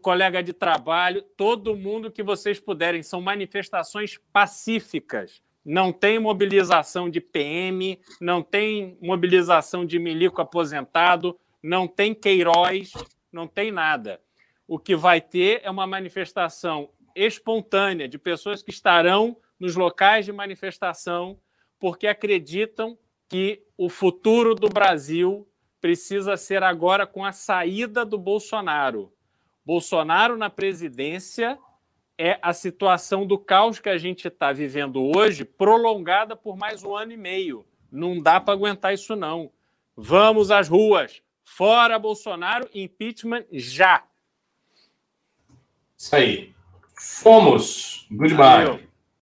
colega de trabalho, todo mundo que vocês puderem. São manifestações pacíficas. Não tem mobilização de PM, não tem mobilização de milico aposentado, não tem Queiroz, não tem nada. O que vai ter é uma manifestação espontânea de pessoas que estarão nos locais de manifestação porque acreditam que o futuro do Brasil precisa ser agora com a saída do Bolsonaro. Bolsonaro na presidência é a situação do caos que a gente está vivendo hoje, prolongada por mais um ano e meio. Não dá para aguentar isso, não. Vamos às ruas. Fora Bolsonaro, impeachment já. Isso aí. Fomos. Goodbye. Valeu.